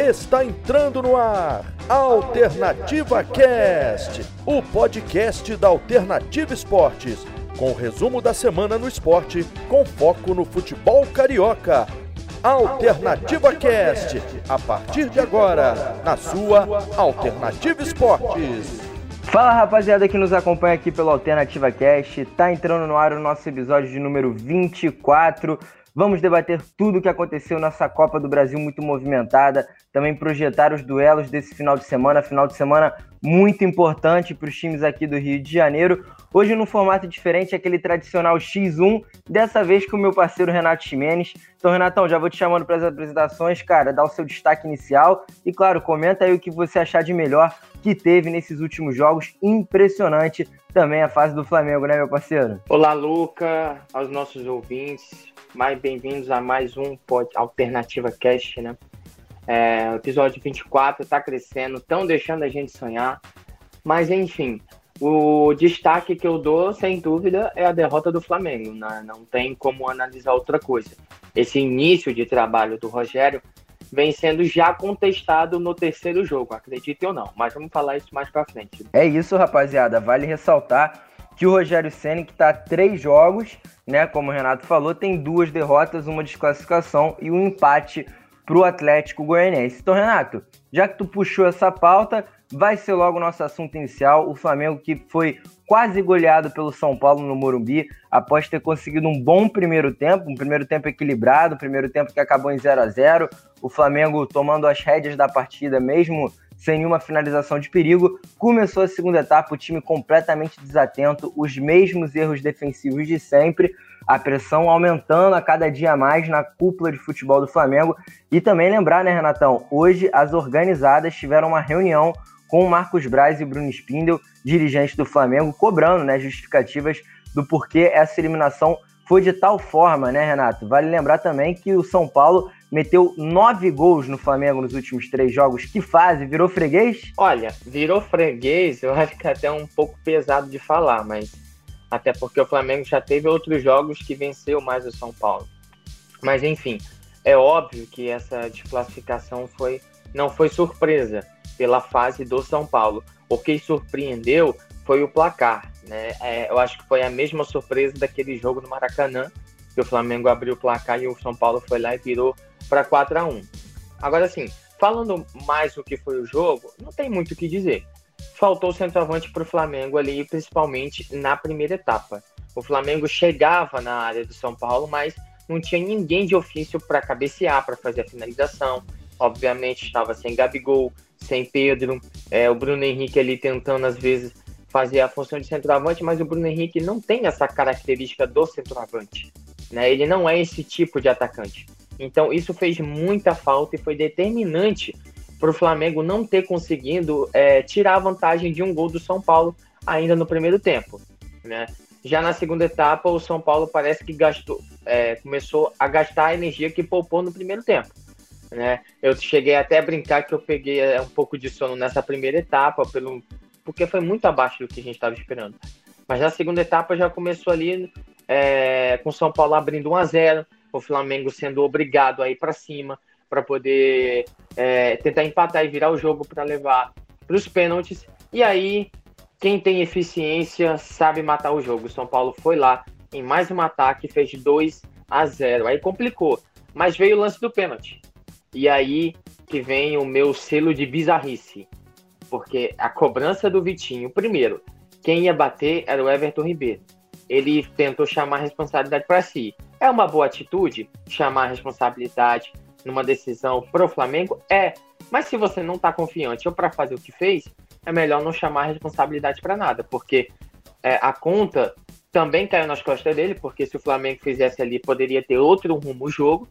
Está entrando no ar Alternativa Cast, o podcast da Alternativa Esportes, com o resumo da semana no esporte, com foco no futebol carioca. Alternativa Cast, a partir de agora, na sua Alternativa Esportes. Fala rapaziada que nos acompanha aqui pelo Alternativa Cast, tá entrando no ar o nosso episódio de número 24. Vamos debater tudo o que aconteceu nessa Copa do Brasil muito movimentada, também projetar os duelos desse final de semana, final de semana muito importante para os times aqui do Rio de Janeiro. Hoje num formato diferente, aquele tradicional X1, dessa vez com o meu parceiro Renato Ximenes. Então, Renatão, já vou te chamando para as apresentações, cara, dá o seu destaque inicial e, claro, comenta aí o que você achar de melhor que teve nesses últimos jogos. Impressionante também a fase do Flamengo, né, meu parceiro? Olá, Luca, aos nossos ouvintes mais bem-vindos a mais um pod Alternativa Cast, né? É, episódio 24 está crescendo, estão deixando a gente sonhar. Mas, enfim, o destaque que eu dou, sem dúvida, é a derrota do Flamengo. Né? Não tem como analisar outra coisa. Esse início de trabalho do Rogério vem sendo já contestado no terceiro jogo, acredite ou não. Mas vamos falar isso mais para frente. É isso, rapaziada. Vale ressaltar que o Rogério Senna, que está três jogos, né, como o Renato falou, tem duas derrotas, uma desclassificação e um empate para o Atlético Goianiense. Então, Renato, já que tu puxou essa pauta, vai ser logo o nosso assunto inicial. O Flamengo que foi quase goleado pelo São Paulo no Morumbi, após ter conseguido um bom primeiro tempo, um primeiro tempo equilibrado, um primeiro tempo que acabou em 0 a 0 O Flamengo tomando as rédeas da partida, mesmo sem nenhuma finalização de perigo. Começou a segunda etapa, o time completamente desatento, os mesmos erros defensivos de sempre, a pressão aumentando a cada dia mais na cúpula de futebol do Flamengo. E também lembrar, né, Renatão? Hoje as organizadas tiveram uma reunião com Marcos Braz e Bruno Spindel, dirigentes do Flamengo, cobrando né, justificativas do porquê essa eliminação foi de tal forma, né, Renato? Vale lembrar também que o São Paulo meteu nove gols no Flamengo nos últimos três jogos. Que fase? Virou freguês? Olha, virou freguês, eu acho que é até um pouco pesado de falar, mas até porque o Flamengo já teve outros jogos que venceu mais o São Paulo. Mas enfim, é óbvio que essa desclassificação foi não foi surpresa pela fase do São Paulo. O que surpreendeu foi o placar. Né? É, eu acho que foi a mesma surpresa daquele jogo no Maracanã, que o Flamengo abriu o placar e o São Paulo foi lá e virou para 4 a 1 Agora, assim, falando mais do que foi o jogo, não tem muito o que dizer. Faltou centroavante para o Flamengo ali, principalmente na primeira etapa. O Flamengo chegava na área do São Paulo, mas não tinha ninguém de ofício para cabecear, para fazer a finalização. Obviamente estava sem Gabigol, sem Pedro, é, o Bruno Henrique ali tentando às vezes fazer a função de centroavante, mas o Bruno Henrique não tem essa característica do centroavante. Né? Ele não é esse tipo de atacante. Então isso fez muita falta e foi determinante para o Flamengo não ter conseguido é, tirar a vantagem de um gol do São Paulo ainda no primeiro tempo. Né? Já na segunda etapa, o São Paulo parece que gastou, é, começou a gastar a energia que poupou no primeiro tempo. Né? Eu cheguei até a brincar que eu peguei é, um pouco de sono nessa primeira etapa, pelo, porque foi muito abaixo do que a gente estava esperando. Mas na segunda etapa já começou ali é, com São Paulo abrindo 1 a 0 o Flamengo sendo obrigado a ir para cima para poder é, tentar empatar e virar o jogo para levar para os pênaltis. E aí, quem tem eficiência sabe matar o jogo. O São Paulo foi lá em mais um ataque, fez 2 a 0 Aí complicou, mas veio o lance do pênalti. E aí que vem o meu selo de bizarrice porque a cobrança do Vitinho, primeiro, quem ia bater era o Everton Ribeiro. Ele tentou chamar a responsabilidade para si. É uma boa atitude chamar a responsabilidade numa decisão pro Flamengo? É. Mas se você não está confiante ou para fazer o que fez, é melhor não chamar a responsabilidade para nada, porque é, a conta também caiu nas costas dele, porque se o Flamengo fizesse ali, poderia ter outro rumo o jogo.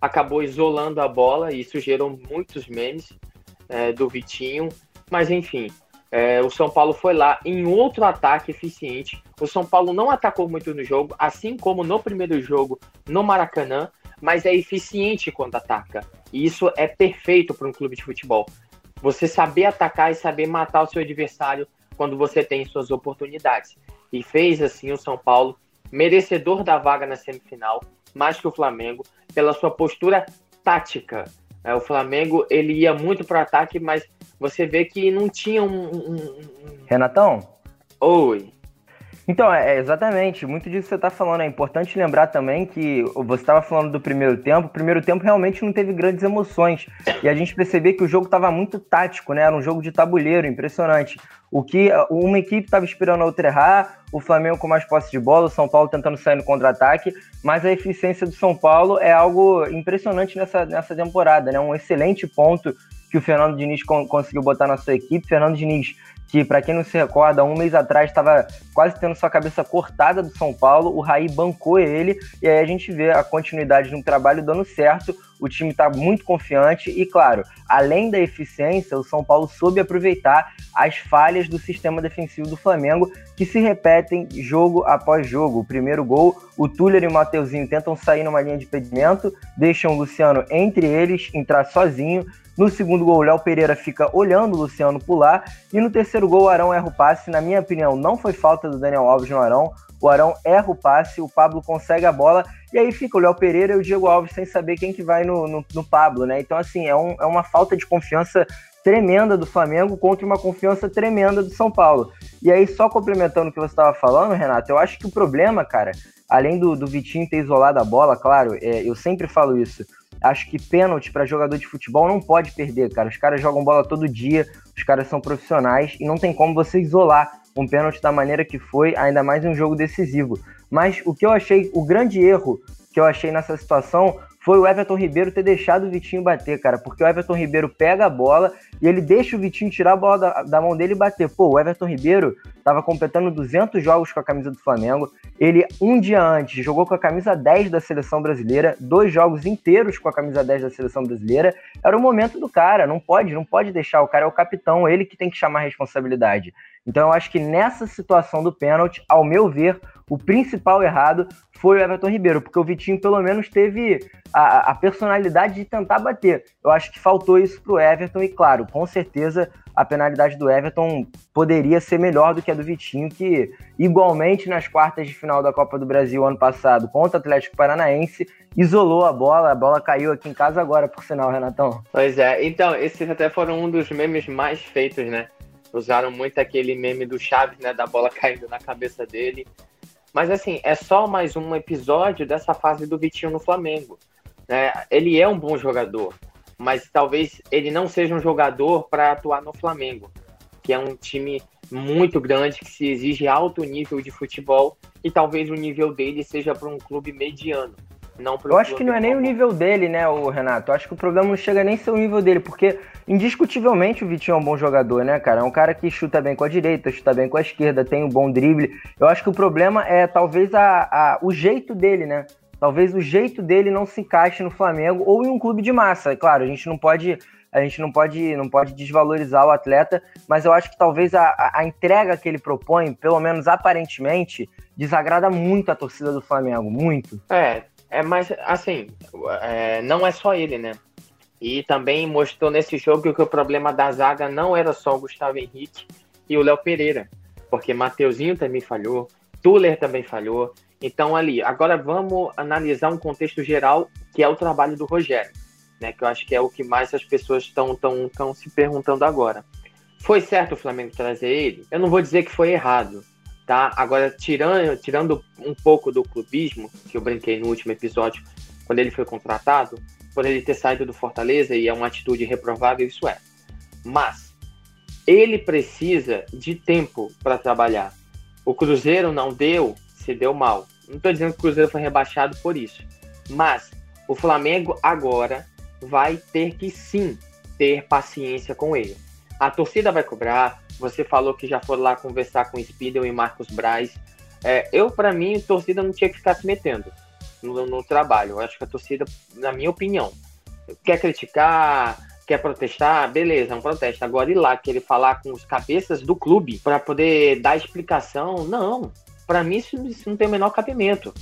Acabou isolando a bola e isso gerou muitos memes é, do Vitinho. Mas enfim, é, o São Paulo foi lá em outro ataque eficiente. O São Paulo não atacou muito no jogo, assim como no primeiro jogo no Maracanã, mas é eficiente quando ataca. E isso é perfeito para um clube de futebol. Você saber atacar e saber matar o seu adversário quando você tem suas oportunidades. E fez assim o São Paulo, merecedor da vaga na semifinal, mais que o Flamengo, pela sua postura tática É, o Flamengo ele ia muito para ataque, mas você vê que não tinha um, um, um... Renatão? Oi. Então, é, é, exatamente, muito disso que você está falando. É importante lembrar também que você estava falando do primeiro tempo. O primeiro tempo realmente não teve grandes emoções. E a gente percebia que o jogo estava muito tático, né? Era um jogo de tabuleiro, impressionante. O que uma equipe estava esperando a outra errar, o Flamengo com mais posse de bola, o São Paulo tentando sair no contra-ataque, mas a eficiência do São Paulo é algo impressionante nessa, nessa temporada, né? Um excelente ponto que o Fernando Diniz conseguiu botar na sua equipe. Fernando Diniz que, para quem não se recorda, um mês atrás estava quase tendo sua cabeça cortada do São Paulo, o Raí bancou ele, e aí a gente vê a continuidade no trabalho dando certo, o time está muito confiante, e claro, além da eficiência, o São Paulo soube aproveitar as falhas do sistema defensivo do Flamengo, que se repetem jogo após jogo. O primeiro gol, o Tuller e o Mateuzinho tentam sair numa linha de impedimento, deixam o Luciano entre eles entrar sozinho, no segundo gol, o Léo Pereira fica olhando o Luciano pular. E no terceiro gol, o Arão erra o passe. Na minha opinião, não foi falta do Daniel Alves no Arão. O Arão erra o passe, o Pablo consegue a bola. E aí fica o Léo Pereira e o Diego Alves sem saber quem que vai no, no, no Pablo, né? Então, assim, é, um, é uma falta de confiança tremenda do Flamengo contra uma confiança tremenda do São Paulo. E aí, só complementando o que você estava falando, Renato, eu acho que o problema, cara, além do, do Vitinho ter isolado a bola, claro, é, eu sempre falo isso. Acho que pênalti para jogador de futebol não pode perder, cara. Os caras jogam bola todo dia, os caras são profissionais e não tem como você isolar um pênalti da maneira que foi, ainda mais em um jogo decisivo. Mas o que eu achei, o grande erro que eu achei nessa situação foi o Everton Ribeiro ter deixado o Vitinho bater, cara, porque o Everton Ribeiro pega a bola e ele deixa o Vitinho tirar a bola da, da mão dele e bater. Pô, o Everton Ribeiro estava completando 200 jogos com a camisa do Flamengo. Ele, um dia antes, jogou com a camisa 10 da seleção brasileira, dois jogos inteiros com a camisa 10 da seleção brasileira. Era o momento do cara, não pode, não pode deixar. O cara é o capitão, ele que tem que chamar a responsabilidade. Então eu acho que nessa situação do pênalti, ao meu ver, o principal errado foi o Everton Ribeiro, porque o Vitinho pelo menos teve a, a personalidade de tentar bater. Eu acho que faltou isso pro Everton e claro, com certeza a penalidade do Everton poderia ser melhor do que a do Vitinho, que igualmente nas quartas de final da Copa do Brasil ano passado contra o Atlético Paranaense isolou a bola, a bola caiu aqui em casa agora, por sinal, Renatão. Pois é, então esses até foram um dos memes mais feitos, né? Usaram muito aquele meme do Chaves, né? Da bola caindo na cabeça dele. Mas assim, é só mais um episódio dessa fase do Vitinho no Flamengo. Né? Ele é um bom jogador, mas talvez ele não seja um jogador para atuar no Flamengo, que é um time muito grande que se exige alto nível de futebol e talvez o nível dele seja para um clube mediano. Não eu acho que não é nem o nível dele, né, o Renato? Eu acho que o problema não chega nem a ser o nível dele, porque indiscutivelmente o Vitinho é um bom jogador, né, cara? É um cara que chuta bem com a direita, chuta bem com a esquerda, tem um bom drible. Eu acho que o problema é talvez a, a, o jeito dele, né? Talvez o jeito dele não se encaixe no Flamengo ou em um clube de massa. Claro, a gente não pode a gente não pode, não pode desvalorizar o atleta, mas eu acho que talvez a, a entrega que ele propõe, pelo menos aparentemente, desagrada muito a torcida do Flamengo, muito. É, é, mas assim, é, não é só ele, né? E também mostrou nesse jogo que o problema da zaga não era só o Gustavo Henrique e o Léo Pereira, porque Mateuzinho também falhou, Tuller também falhou. Então ali, agora vamos analisar um contexto geral que é o trabalho do Rogério, né? Que eu acho que é o que mais as pessoas estão tão, tão se perguntando agora. Foi certo o Flamengo trazer ele? Eu não vou dizer que foi errado, tá? Agora, tirando, tirando um pouco do clubismo, que eu brinquei no último episódio, quando ele foi contratado, por ele ter saído do Fortaleza, e é uma atitude reprovável, isso é. Mas, ele precisa de tempo para trabalhar. O Cruzeiro não deu, se deu mal. Não estou dizendo que o Cruzeiro foi rebaixado por isso. Mas, o Flamengo agora vai ter que sim ter paciência com ele. A torcida vai cobrar, você falou que já foi lá conversar com o Spidel e Marcos Braz. É, eu, para mim, a torcida não tinha que ficar se metendo no, no trabalho. Eu acho que a torcida, na minha opinião, quer criticar, quer protestar, beleza, é um protesto. Agora ir lá querer falar com os cabeças do clube para poder dar explicação, não. Para mim isso, isso, não tem o menor cabimento.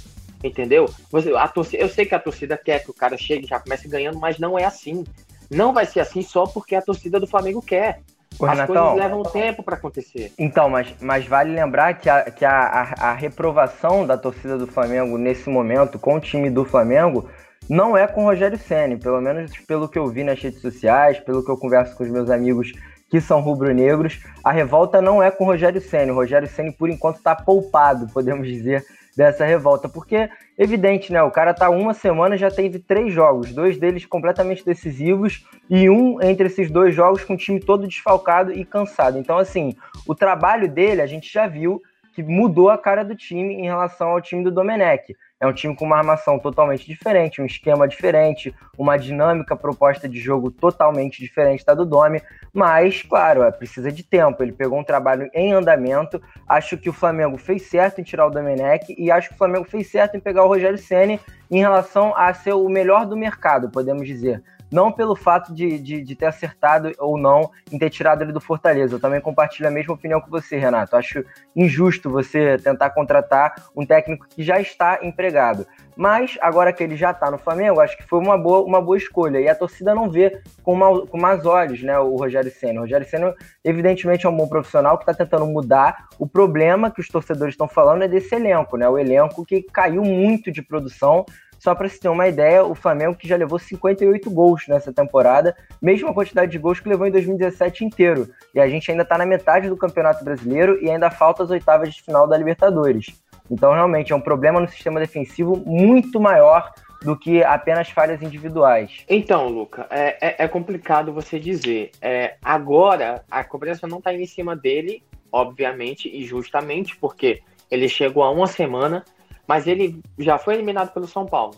Entendeu? Você, a torcida, eu sei que a torcida quer que o cara chegue e já comece ganhando, mas não é assim. Não vai ser assim só porque a torcida do Flamengo quer. Ô, As Renatão, coisas levam tempo para acontecer. Então, mas, mas vale lembrar que, a, que a, a, a, reprovação da torcida do Flamengo nesse momento com o time do Flamengo não é com o Rogério Senna, pelo menos pelo que eu vi nas redes sociais, pelo que eu converso com os meus amigos que são rubro-negros, a revolta não é com o Rogério Senna. O Rogério Senna, por enquanto, está poupado, podemos dizer, dessa revolta, porque evidente, né? O cara tá uma semana já teve três jogos, dois deles completamente decisivos e um entre esses dois jogos com o time todo desfalcado e cansado. Então, assim, o trabalho dele a gente já viu que mudou a cara do time em relação ao time do Domenech. É um time com uma armação totalmente diferente, um esquema diferente, uma dinâmica proposta de jogo totalmente diferente da do Domi, mas, claro, é, precisa de tempo. Ele pegou um trabalho em andamento. Acho que o Flamengo fez certo em tirar o Domenech e acho que o Flamengo fez certo em pegar o Rogério Ceni em relação a ser o melhor do mercado, podemos dizer não pelo fato de, de, de, ter acertado ou não em ter tirado ele do Fortaleza. Eu também compartilho a mesma opinião que você, Renato. Acho injusto você tentar contratar um técnico que já está empregado. Mas agora que ele já está no Flamengo, acho que foi uma boa, uma boa escolha. E a torcida não vê com, uma, com mais olhos né, o Rogério Senna. O Rogério Senna, evidentemente, é um bom profissional que está tentando mudar. O problema que os torcedores estão falando é desse elenco, né? O elenco que caiu muito de produção só para se ter uma ideia, o Flamengo que já levou 58 gols nessa temporada, mesma quantidade de gols que levou em 2017 inteiro. E a gente ainda está na metade do Campeonato Brasileiro e ainda falta as oitavas de final da Libertadores. Então, realmente, é um problema no sistema defensivo muito maior do que apenas falhas individuais. Então, Luca, é, é, é complicado você dizer. É, agora, a cobrança não está em cima dele, obviamente, e justamente porque ele chegou a uma semana mas ele já foi eliminado pelo São Paulo.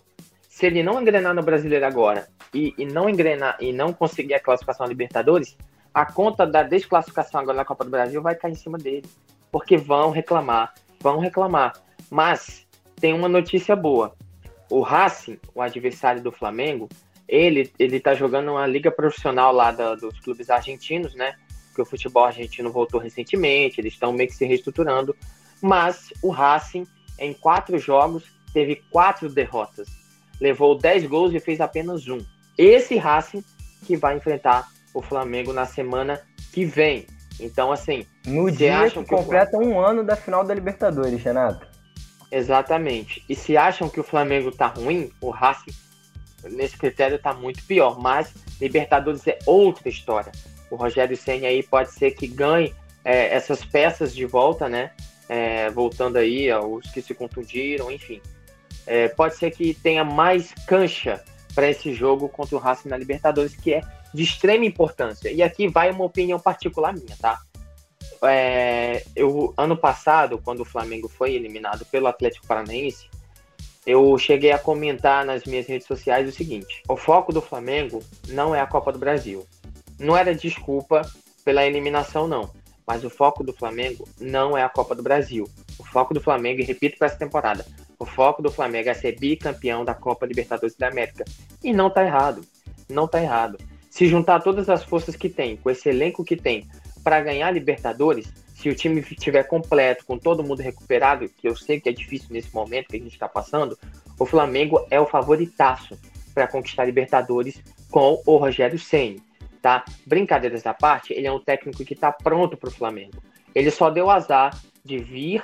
Se ele não engrenar no Brasileiro agora e, e não engrenar e não conseguir a classificação a Libertadores, a conta da desclassificação agora na Copa do Brasil vai cair em cima dele. Porque vão reclamar, vão reclamar. Mas tem uma notícia boa. O Racing, o adversário do Flamengo, ele ele tá jogando uma liga profissional lá da, dos clubes argentinos, né? Que o futebol argentino voltou recentemente, eles estão meio que se reestruturando. Mas o Racing em quatro jogos, teve quatro derrotas. Levou 10 gols e fez apenas um. Esse Racing que vai enfrentar o Flamengo na semana que vem. Então, assim. No dia que, que completa Flamengo... um ano da final da Libertadores, Renato. Exatamente. E se acham que o Flamengo tá ruim, o Racing, nesse critério, tá muito pior. Mas Libertadores é outra história. O Rogério Senna aí pode ser que ganhe é, essas peças de volta, né? É, voltando aí aos que se contundiram, enfim. É, pode ser que tenha mais cancha para esse jogo contra o Racing na Libertadores, que é de extrema importância. E aqui vai uma opinião particular minha, tá? É, eu, ano passado, quando o Flamengo foi eliminado pelo Atlético Paranaense, eu cheguei a comentar nas minhas redes sociais o seguinte: o foco do Flamengo não é a Copa do Brasil. Não era desculpa pela eliminação, não. Mas o foco do Flamengo não é a Copa do Brasil. O foco do Flamengo, e repito para essa temporada, o foco do Flamengo é ser bicampeão da Copa Libertadores da América. E não tá errado. Não tá errado. Se juntar todas as forças que tem, com esse elenco que tem, para ganhar Libertadores, se o time estiver completo, com todo mundo recuperado, que eu sei que é difícil nesse momento que a gente está passando, o Flamengo é o favoritaço para conquistar Libertadores com o Rogério Senni tá? Brincadeiras à parte, ele é um técnico que está pronto para o Flamengo. Ele só deu azar de vir,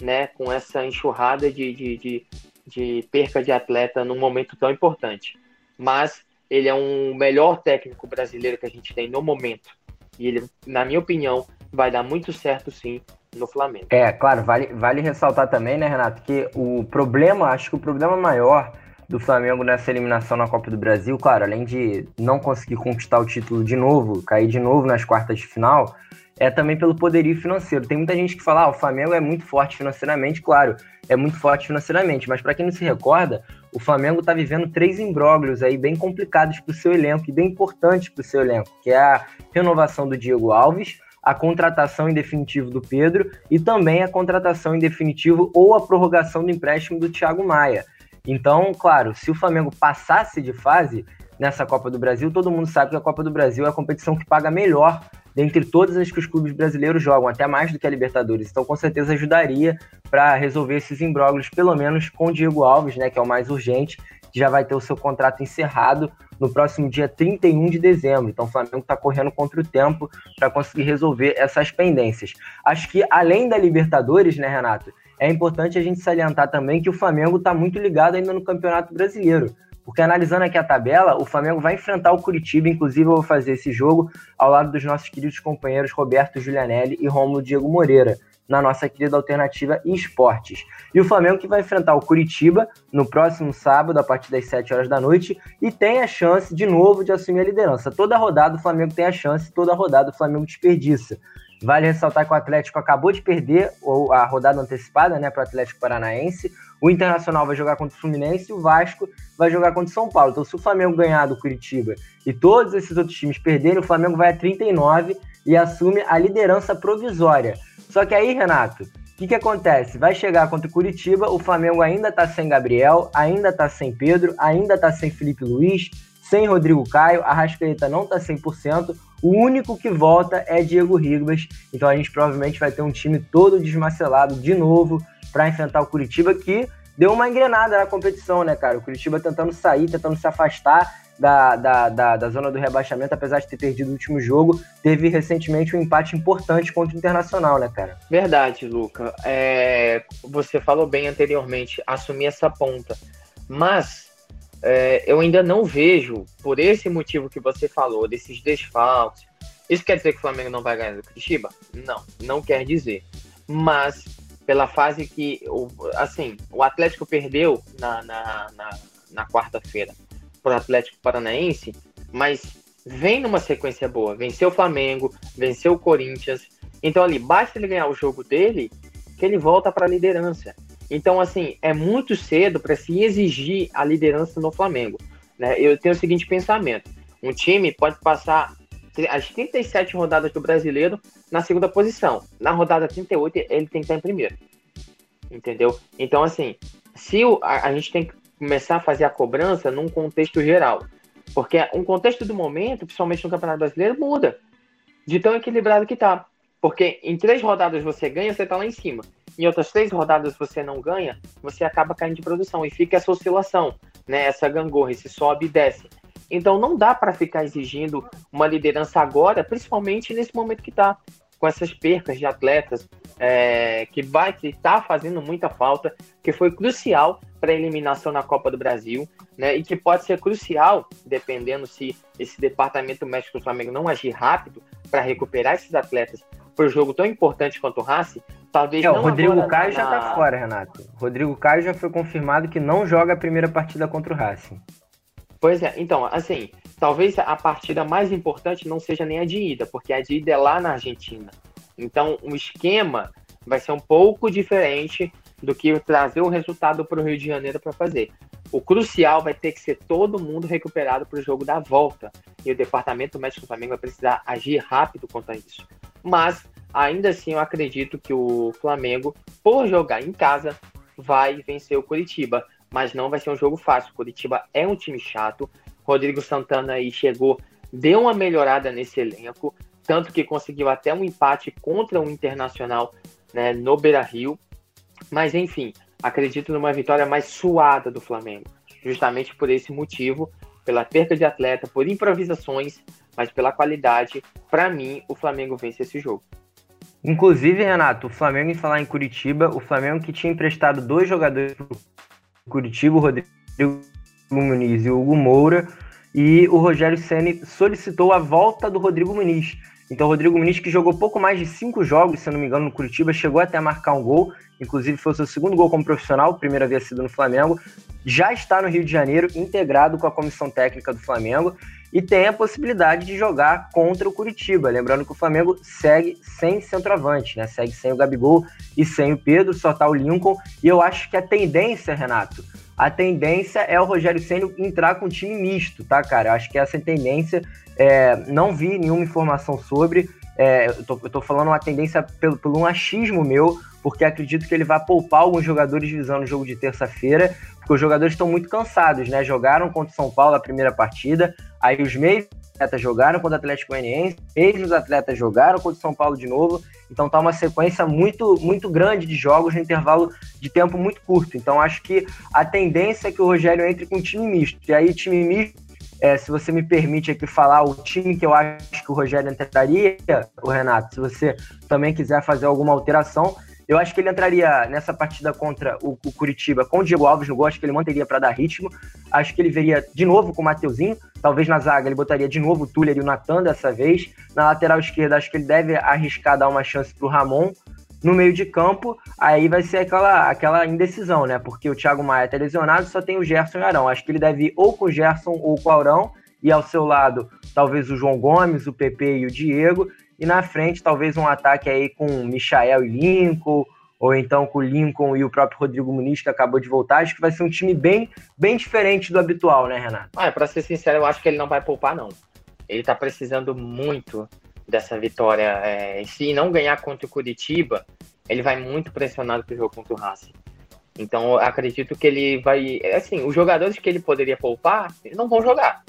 né, com essa enxurrada de, de, de, de perca de atleta num momento tão importante. Mas ele é um melhor técnico brasileiro que a gente tem no momento. E ele, na minha opinião, vai dar muito certo sim no Flamengo. É, claro, vale, vale ressaltar também, né, Renato, que o problema, acho que o problema maior do Flamengo nessa eliminação na Copa do Brasil, claro, além de não conseguir conquistar o título de novo, cair de novo nas quartas de final, é também pelo poderio financeiro. Tem muita gente que fala, ah, o Flamengo é muito forte financeiramente, claro, é muito forte financeiramente, mas para quem não se recorda, o Flamengo está vivendo três imbróglios aí bem complicados para o seu elenco e bem importantes para o seu elenco, que é a renovação do Diego Alves, a contratação em definitivo do Pedro e também a contratação em definitivo ou a prorrogação do empréstimo do Thiago Maia. Então, claro, se o Flamengo passasse de fase nessa Copa do Brasil, todo mundo sabe que a Copa do Brasil é a competição que paga melhor dentre todas as que os clubes brasileiros jogam, até mais do que a Libertadores. Então, com certeza ajudaria para resolver esses imbróglios, pelo menos com o Diego Alves, né, que é o mais urgente, que já vai ter o seu contrato encerrado no próximo dia 31 de dezembro. Então, o Flamengo está correndo contra o tempo para conseguir resolver essas pendências. Acho que, além da Libertadores, né, Renato? É importante a gente salientar também que o Flamengo está muito ligado ainda no Campeonato Brasileiro. Porque analisando aqui a tabela, o Flamengo vai enfrentar o Curitiba, inclusive eu vou fazer esse jogo ao lado dos nossos queridos companheiros Roberto Giulianelli e Romulo Diego Moreira, na nossa querida alternativa esportes. E o Flamengo que vai enfrentar o Curitiba no próximo sábado, a partir das 7 horas da noite, e tem a chance de novo de assumir a liderança. Toda rodada o Flamengo tem a chance, toda rodada o Flamengo desperdiça. Vale ressaltar que o Atlético acabou de perder a rodada antecipada né, para o Atlético Paranaense. O Internacional vai jogar contra o Fluminense e o Vasco vai jogar contra o São Paulo. Então, se o Flamengo ganhar do Curitiba e todos esses outros times perderem, o Flamengo vai a 39 e assume a liderança provisória. Só que aí, Renato, o que, que acontece? Vai chegar contra o Curitiba, o Flamengo ainda tá sem Gabriel, ainda tá sem Pedro, ainda tá sem Felipe Luiz, sem Rodrigo Caio, a Rascaeta não tá 100%, o único que volta é Diego Ribas, então a gente provavelmente vai ter um time todo desmacelado de novo para enfrentar o Curitiba, que deu uma engrenada na competição, né, cara? O Curitiba tentando sair, tentando se afastar da, da, da, da, zona do rebaixamento, apesar de ter perdido o último jogo, teve recentemente um empate importante contra o Internacional, né, cara? Verdade, Luca. É, você falou bem anteriormente, assumir essa ponta. Mas é, eu ainda não vejo, por esse motivo que você falou, desses desfalques. Isso quer dizer que o Flamengo não vai ganhar do Curitiba? Não, não quer dizer. Mas pela fase que, assim, o Atlético perdeu na, na, na, na quarta-feira para o Atlético Paranaense, mas vem numa sequência boa. Venceu o Flamengo, venceu o Corinthians. Então ali, basta ele ganhar o jogo dele, que ele volta para a liderança. Então, assim, é muito cedo para se exigir a liderança no Flamengo. Né? Eu tenho o seguinte pensamento: um time pode passar as 37 rodadas do brasileiro na segunda posição. Na rodada 38, ele tem que estar em primeiro. Entendeu? Então, assim, se o, a, a gente tem que começar a fazer a cobrança num contexto geral. Porque um contexto do momento, principalmente no Campeonato Brasileiro, muda. De tão equilibrado que tá. Porque em três rodadas você ganha, você tá lá em cima. Em outras três rodadas você não ganha, você acaba caindo de produção. E fica essa oscilação, né? Essa gangorra, esse sobe e desce. Então não dá para ficar exigindo uma liderança agora, principalmente nesse momento que está com essas percas de atletas é, que vai que está fazendo muita falta, que foi crucial para a eliminação na Copa do Brasil, né? E que pode ser crucial, dependendo se esse departamento médico do Flamengo não agir rápido para recuperar esses atletas para o jogo tão importante quanto o Racing, talvez é, não. O Rodrigo Caio na... já está fora, Renato. Rodrigo Caio já foi confirmado que não joga a primeira partida contra o Racing. Pois é, então, assim, talvez a partida mais importante não seja nem a de ida, porque a de ida é lá na Argentina. Então, o esquema vai ser um pouco diferente do que trazer o resultado para o Rio de Janeiro para fazer. O crucial vai ter que ser todo mundo recuperado para o jogo da volta. E o departamento médico do Flamengo vai precisar agir rápido contra isso. Mas, ainda assim, eu acredito que o Flamengo, por jogar em casa, vai vencer o Curitiba mas não vai ser um jogo fácil. Curitiba é um time chato. Rodrigo Santana aí chegou, deu uma melhorada nesse elenco, tanto que conseguiu até um empate contra o Internacional né, no Beira Rio. Mas enfim, acredito numa vitória mais suada do Flamengo, justamente por esse motivo, pela perda de atleta, por improvisações, mas pela qualidade. Para mim, o Flamengo vence esse jogo. Inclusive, Renato, o Flamengo em falar em Curitiba, o Flamengo que tinha emprestado dois jogadores para Curitiba, o Rodrigo Muniz e o Hugo Moura, e o Rogério Ceni solicitou a volta do Rodrigo Muniz. Então, o Rodrigo Muniz, que jogou pouco mais de cinco jogos, se não me engano, no Curitiba, chegou até a marcar um gol, inclusive foi o seu segundo gol como profissional, o primeiro havia sido no Flamengo, já está no Rio de Janeiro, integrado com a comissão técnica do Flamengo, e tem a possibilidade de jogar contra o Curitiba. Lembrando que o Flamengo segue sem centroavante, né? Segue sem o Gabigol e sem o Pedro, só tá o Lincoln. E eu acho que a tendência, Renato, a tendência é o Rogério Senna entrar com um time misto, tá, cara? Eu acho que essa tendência, é, não vi nenhuma informação sobre. É, eu, tô, eu tô falando uma tendência pelo, pelo um achismo meu, porque acredito que ele vai poupar alguns jogadores visando o jogo de terça-feira, porque os jogadores estão muito cansados, né? Jogaram contra o São Paulo a primeira partida, aí os meios atletas jogaram contra o Atlético Goianiense, mesmos atletas jogaram contra o São Paulo de novo, então tá uma sequência muito muito grande de jogos no intervalo de tempo muito curto. Então acho que a tendência é que o Rogério entre com time misto. E aí time misto é, se você me permite aqui falar o time que eu acho que o Rogério entraria, o Renato, se você também quiser fazer alguma alteração, Eu acho que ele entraria nessa partida contra o, o Curitiba com o Diego Alves no gol, acho que ele manteria para dar ritmo. Acho que ele veria de novo com o Mateuzinho, talvez na zaga ele botaria de novo o Tuller e o Natan dessa vez. Na lateral esquerda, acho que ele deve arriscar dar uma chance para o Ramon. No meio de campo, aí vai ser aquela, aquela indecisão, né? Porque o Thiago Maia tá lesionado, só tem o Gerson e o Arão. Acho que ele deve ir ou com o Gerson ou com o Arão, e ao seu lado, talvez o João Gomes, o PP e o Diego, e na frente, talvez um ataque aí com Michael e Lincoln, ou então com o Lincoln e o próprio Rodrigo Muniz, que acabou de voltar. Acho que vai ser um time bem, bem diferente do habitual, né, Renato? Ah, para ser sincero, eu acho que ele não vai poupar, não. Ele tá precisando muito dessa vitória. É, se não ganhar contra o Curitiba, ele vai muito pressionado pro jogo contra o Racing. Então, acredito que ele vai. Assim, os jogadores que ele poderia poupar, eles não vão jogar.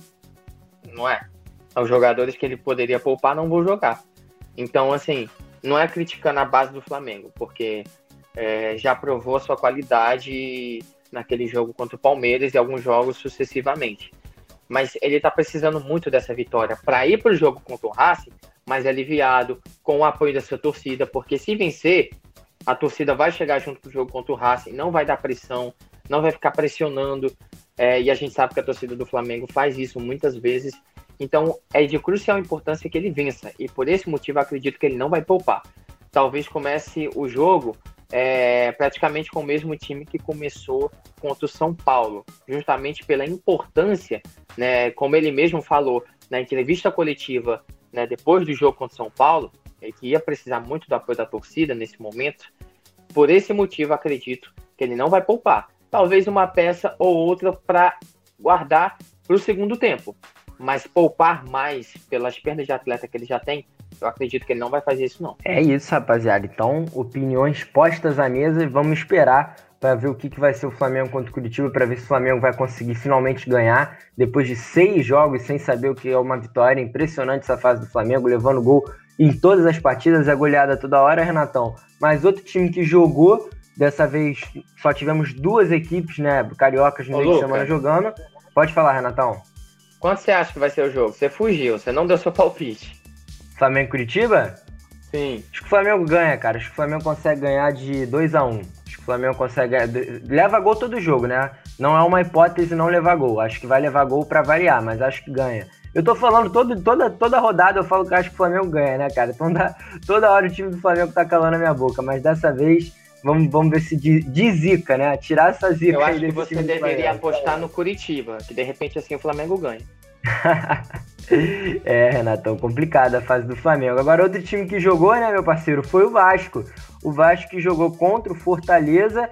Não é? Os jogadores que ele poderia poupar não vão jogar. Então, assim, não é criticando a base do Flamengo, porque é, já provou a sua qualidade naquele jogo contra o Palmeiras e alguns jogos sucessivamente. Mas ele está precisando muito dessa vitória para ir para o jogo contra o Racing mais aliviado, com o apoio da sua torcida, porque se vencer, a torcida vai chegar junto para o jogo contra o Racing, não vai dar pressão, não vai ficar pressionando, é, e a gente sabe que a torcida do Flamengo faz isso muitas vezes, então é de crucial importância que ele vença, e por esse motivo acredito que ele não vai poupar. Talvez comece o jogo é, praticamente com o mesmo time que começou contra o São Paulo, justamente pela importância, né, como ele mesmo falou na entrevista coletiva né, depois do jogo contra o São Paulo, ele que ia precisar muito do apoio da torcida nesse momento. Por esse motivo, acredito que ele não vai poupar. Talvez uma peça ou outra para guardar para o segundo tempo. Mas poupar mais pelas pernas de atleta que ele já tem, eu acredito que ele não vai fazer isso, não. É isso, rapaziada. Então, opiniões postas à mesa e vamos esperar para ver o que, que vai ser o Flamengo contra o Curitiba, para ver se o Flamengo vai conseguir finalmente ganhar, depois de seis jogos sem saber o que é uma vitória. Impressionante essa fase do Flamengo, levando gol em todas as partidas, é goleada toda hora, Renatão. Mas outro time que jogou, dessa vez só tivemos duas equipes, né, cariocas no meio de semana jogando. Pode falar, Renatão. Quanto você acha que vai ser o jogo? Você fugiu, você não deu seu palpite. Flamengo Curitiba? Sim. Acho que o Flamengo ganha, cara. Acho que o Flamengo consegue ganhar de 2 a 1 um. Flamengo consegue. Leva gol todo jogo, né? Não é uma hipótese não levar gol. Acho que vai levar gol para variar, mas acho que ganha. Eu tô falando todo, toda, toda rodada, eu falo que acho que o Flamengo ganha, né, cara? Então dá, toda hora o time do Flamengo tá calando a minha boca, mas dessa vez vamos, vamos ver se de, de zica, né? Tirar essa zica Eu acho que você deveria apostar no Curitiba, que de repente assim o Flamengo ganha. é, Renatão, complicada a fase do Flamengo. Agora, outro time que jogou, né, meu parceiro, foi o Vasco. O Vasco que jogou contra o Fortaleza.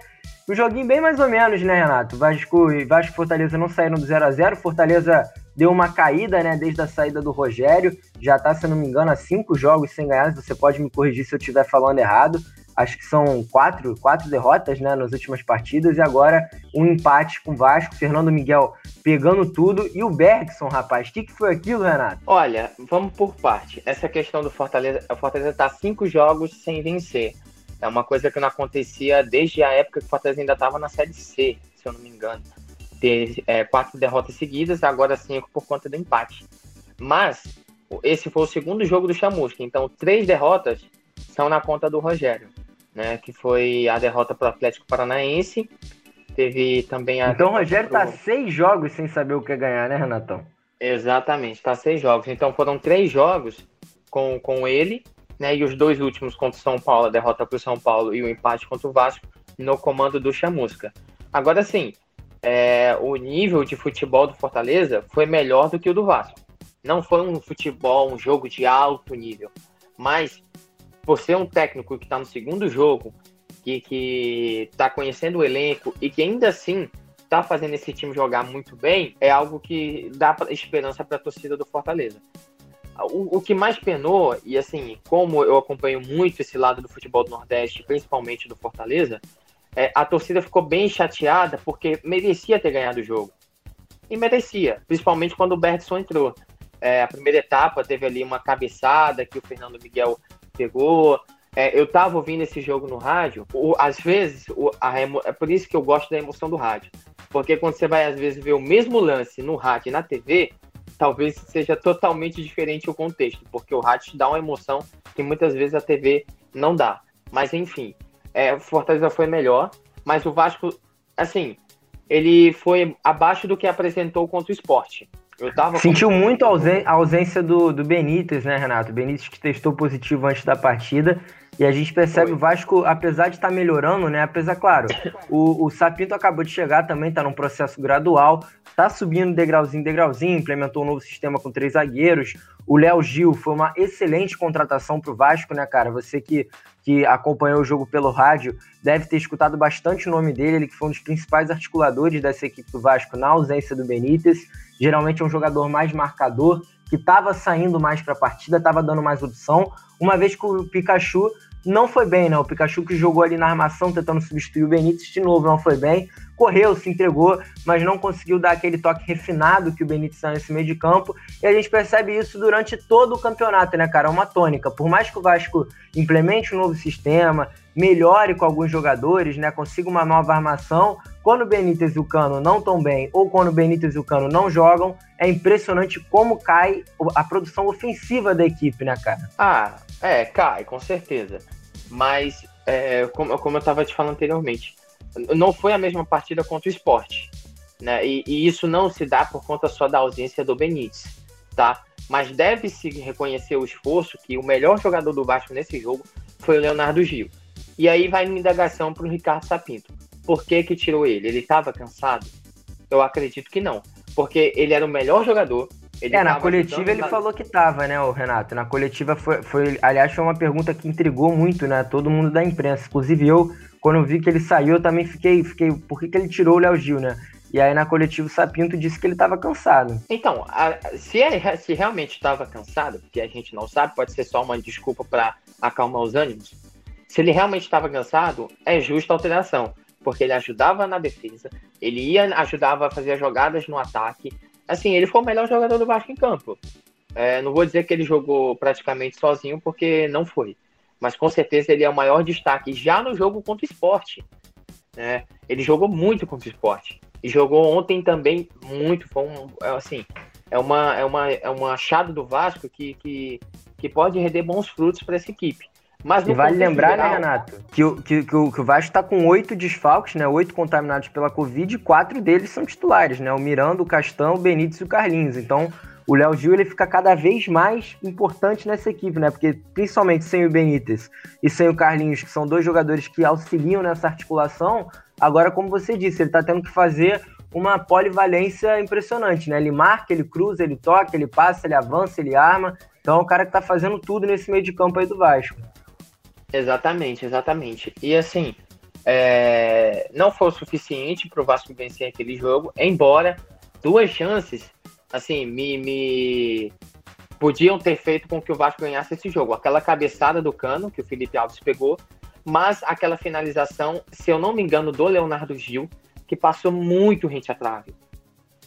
Um joguinho bem mais ou menos, né, Renato? Vasco e Vasco Fortaleza não saíram do 0 a 0 Fortaleza deu uma caída, né, desde a saída do Rogério. Já tá, se não me engano, a cinco jogos sem ganhar. Você pode me corrigir se eu estiver falando errado acho que são quatro, quatro derrotas né, nas últimas partidas, e agora um empate com o Vasco, Fernando Miguel pegando tudo, e o Bergson, rapaz, o que, que foi aquilo, Renato? Olha, vamos por parte. Essa questão do Fortaleza, o Fortaleza está cinco jogos sem vencer. É uma coisa que não acontecia desde a época que o Fortaleza ainda estava na Série C, se eu não me engano. Ter é, quatro derrotas seguidas, agora cinco por conta do empate. Mas esse foi o segundo jogo do Chamusca, então três derrotas são na conta do Rogério né? Que foi a derrota para o Atlético Paranaense. Teve também a. Então o Rogério pro... tá seis jogos sem saber o que ganhar, né, Renatão? Exatamente, tá seis jogos. Então foram três jogos com, com ele, né? E os dois últimos contra o São Paulo, a derrota para o São Paulo e o empate contra o Vasco, no comando do Chamusca. Agora sim, é, o nível de futebol do Fortaleza foi melhor do que o do Vasco. Não foi um futebol, um jogo de alto nível, mas por ser um técnico que está no segundo jogo, que, que tá conhecendo o elenco e que ainda assim está fazendo esse time jogar muito bem, é algo que dá esperança para a torcida do Fortaleza. O, o, que mais penou, e assim, como eu acompanho muito esse lado do futebol do Nordeste, principalmente do Fortaleza, é, a torcida ficou bem chateada porque merecia ter ganhado o jogo. E merecia, principalmente quando o Bergson entrou. É, a primeira etapa teve ali uma cabeçada que o Fernando Miguel pegou. É, eu tava ouvindo esse jogo no rádio, o, às vezes, o, a é por isso que eu gosto da emoção do rádio. Porque quando você vai, às vezes, ver o mesmo lance no rádio e na TV, talvez seja totalmente diferente o contexto, porque o rádio te dá uma emoção que muitas vezes a TV não dá. Mas, enfim, é, Fortaleza foi melhor, mas o Vasco, assim, ele foi abaixo do que apresentou contra o esporte. Sentiu com... muito a ausência do, do Benítez, né, Renato? Benítez que testou positivo antes da partida. E a gente percebe Foi. o Vasco, apesar de estar tá melhorando, né? Apesar, claro, o, o Sapinto acabou de chegar também, está num processo gradual, está subindo degrauzinho, degrauzinho, implementou um novo sistema com três zagueiros. O Léo Gil foi uma excelente contratação para o Vasco, né, cara? Você que, que acompanhou o jogo pelo rádio deve ter escutado bastante o nome dele, ele que foi um dos principais articuladores dessa equipe do Vasco na ausência do Benítez. Geralmente é um jogador mais marcador, que estava saindo mais para a partida, estava dando mais opção, uma vez que o Pikachu não foi bem, né? O Pikachu que jogou ali na armação tentando substituir o Benítez de novo não foi bem. Correu, se entregou, mas não conseguiu dar aquele toque refinado que o Benítez dá nesse meio de campo. E a gente percebe isso durante todo o campeonato, né, cara? É uma tônica. Por mais que o Vasco implemente um novo sistema, melhore com alguns jogadores, né? Consiga uma nova armação. Quando Benítez e o Cano não estão bem, ou quando Benítez e o Cano não jogam, é impressionante como cai a produção ofensiva da equipe, né, cara? Ah, é, cai, com certeza. Mas, é, como, como eu estava te falando anteriormente, não foi a mesma partida contra o esporte. Né? E, e, isso não se dá por conta só da ausência do Benítez, tá? Mas deve-se reconhecer o esforço que o melhor jogador do Vasco nesse jogo foi o Leonardo Gil. E aí vai minha indagação para o Ricardo Sapinto. Por que que tirou ele? Ele estava cansado? Eu acredito que não. Porque ele era o melhor jogador, ele é, na coletiva ele falou que tava, né, o Renato? Na coletiva foi, foi, aliás, foi uma pergunta que intrigou muito, né, todo mundo da imprensa. Inclusive eu, quando eu vi que ele saiu, eu também fiquei, fiquei, por que, que ele tirou o Léo Gil, né? E aí na coletiva o Sapinto disse que ele estava cansado. Então, a, se, é, se realmente estava cansado, porque a gente não sabe, pode ser só uma desculpa para acalmar os ânimos. Se ele realmente estava cansado, é justa a alteração, porque ele ajudava na defesa, ele ia ajudava a fazer jogadas no ataque, assim, ele foi o melhor jogador do Vasco em campo. É, não vou dizer que ele jogou praticamente sozinho, porque não foi. Mas com certeza ele é o maior destaque já no jogo contra o esporte. Né? Ele jogou muito contra o esporte. E jogou ontem também muito. Foi um, é, assim, é uma, é uma, é um achado do Vasco que, que, que pode render bons frutos para essa equipe. Mas e vale lembrar, né, geral, né, Renato, que, o, que, que, o, que o Vasco está com oito desfalques, né? Oito contaminados pela Covid e quatro deles são titulares, né? O Miranda, o Castão, o Benítez e o Carlinhos. Então, o Léo Gil ele fica cada vez mais importante nessa equipe, né? Porque principalmente sem o Benítez e sem o Carlinhos, que são dois jogadores que auxiliam nessa articulação, agora, como você disse, ele está tendo que fazer uma polivalência impressionante, né? Ele marca, ele cruza, ele toca, ele passa, ele avança, ele arma. Então é o cara que está fazendo tudo nesse meio de campo aí do Vasco. Exatamente, exatamente. E assim, é, não foi o suficiente para o Vasco vencer aquele jogo, embora duas chances, assim, me, me podiam ter feito com que o Vasco ganhasse esse jogo. Aquela cabeçada do Cano, que o Felipe Alves pegou, mas aquela finalização, se eu não me engano, do Leonardo Gil, que passou muito rente à trave.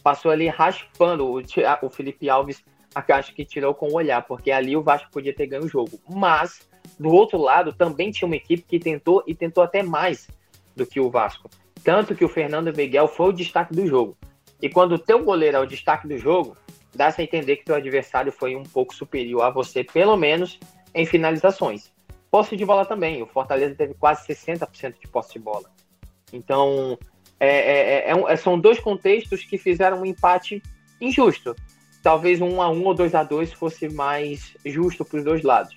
Passou ali raspando o, o Felipe Alves, acho que tirou com o olhar, porque ali o Vasco podia ter ganho o jogo. Mas do outro lado, também tinha uma equipe que tentou e tentou até mais do que o Vasco. Tanto que o Fernando Miguel foi o destaque do jogo. E quando o teu goleiro é o destaque do jogo, dá-se a entender que teu adversário foi um pouco superior a você, pelo menos em finalizações. Posse de bola também. O Fortaleza teve quase 60% de posse de bola. Então, é, é, é, é são dois contextos que fizeram um empate injusto. Talvez um a um ou dois a dois fosse mais justo para os dois lados.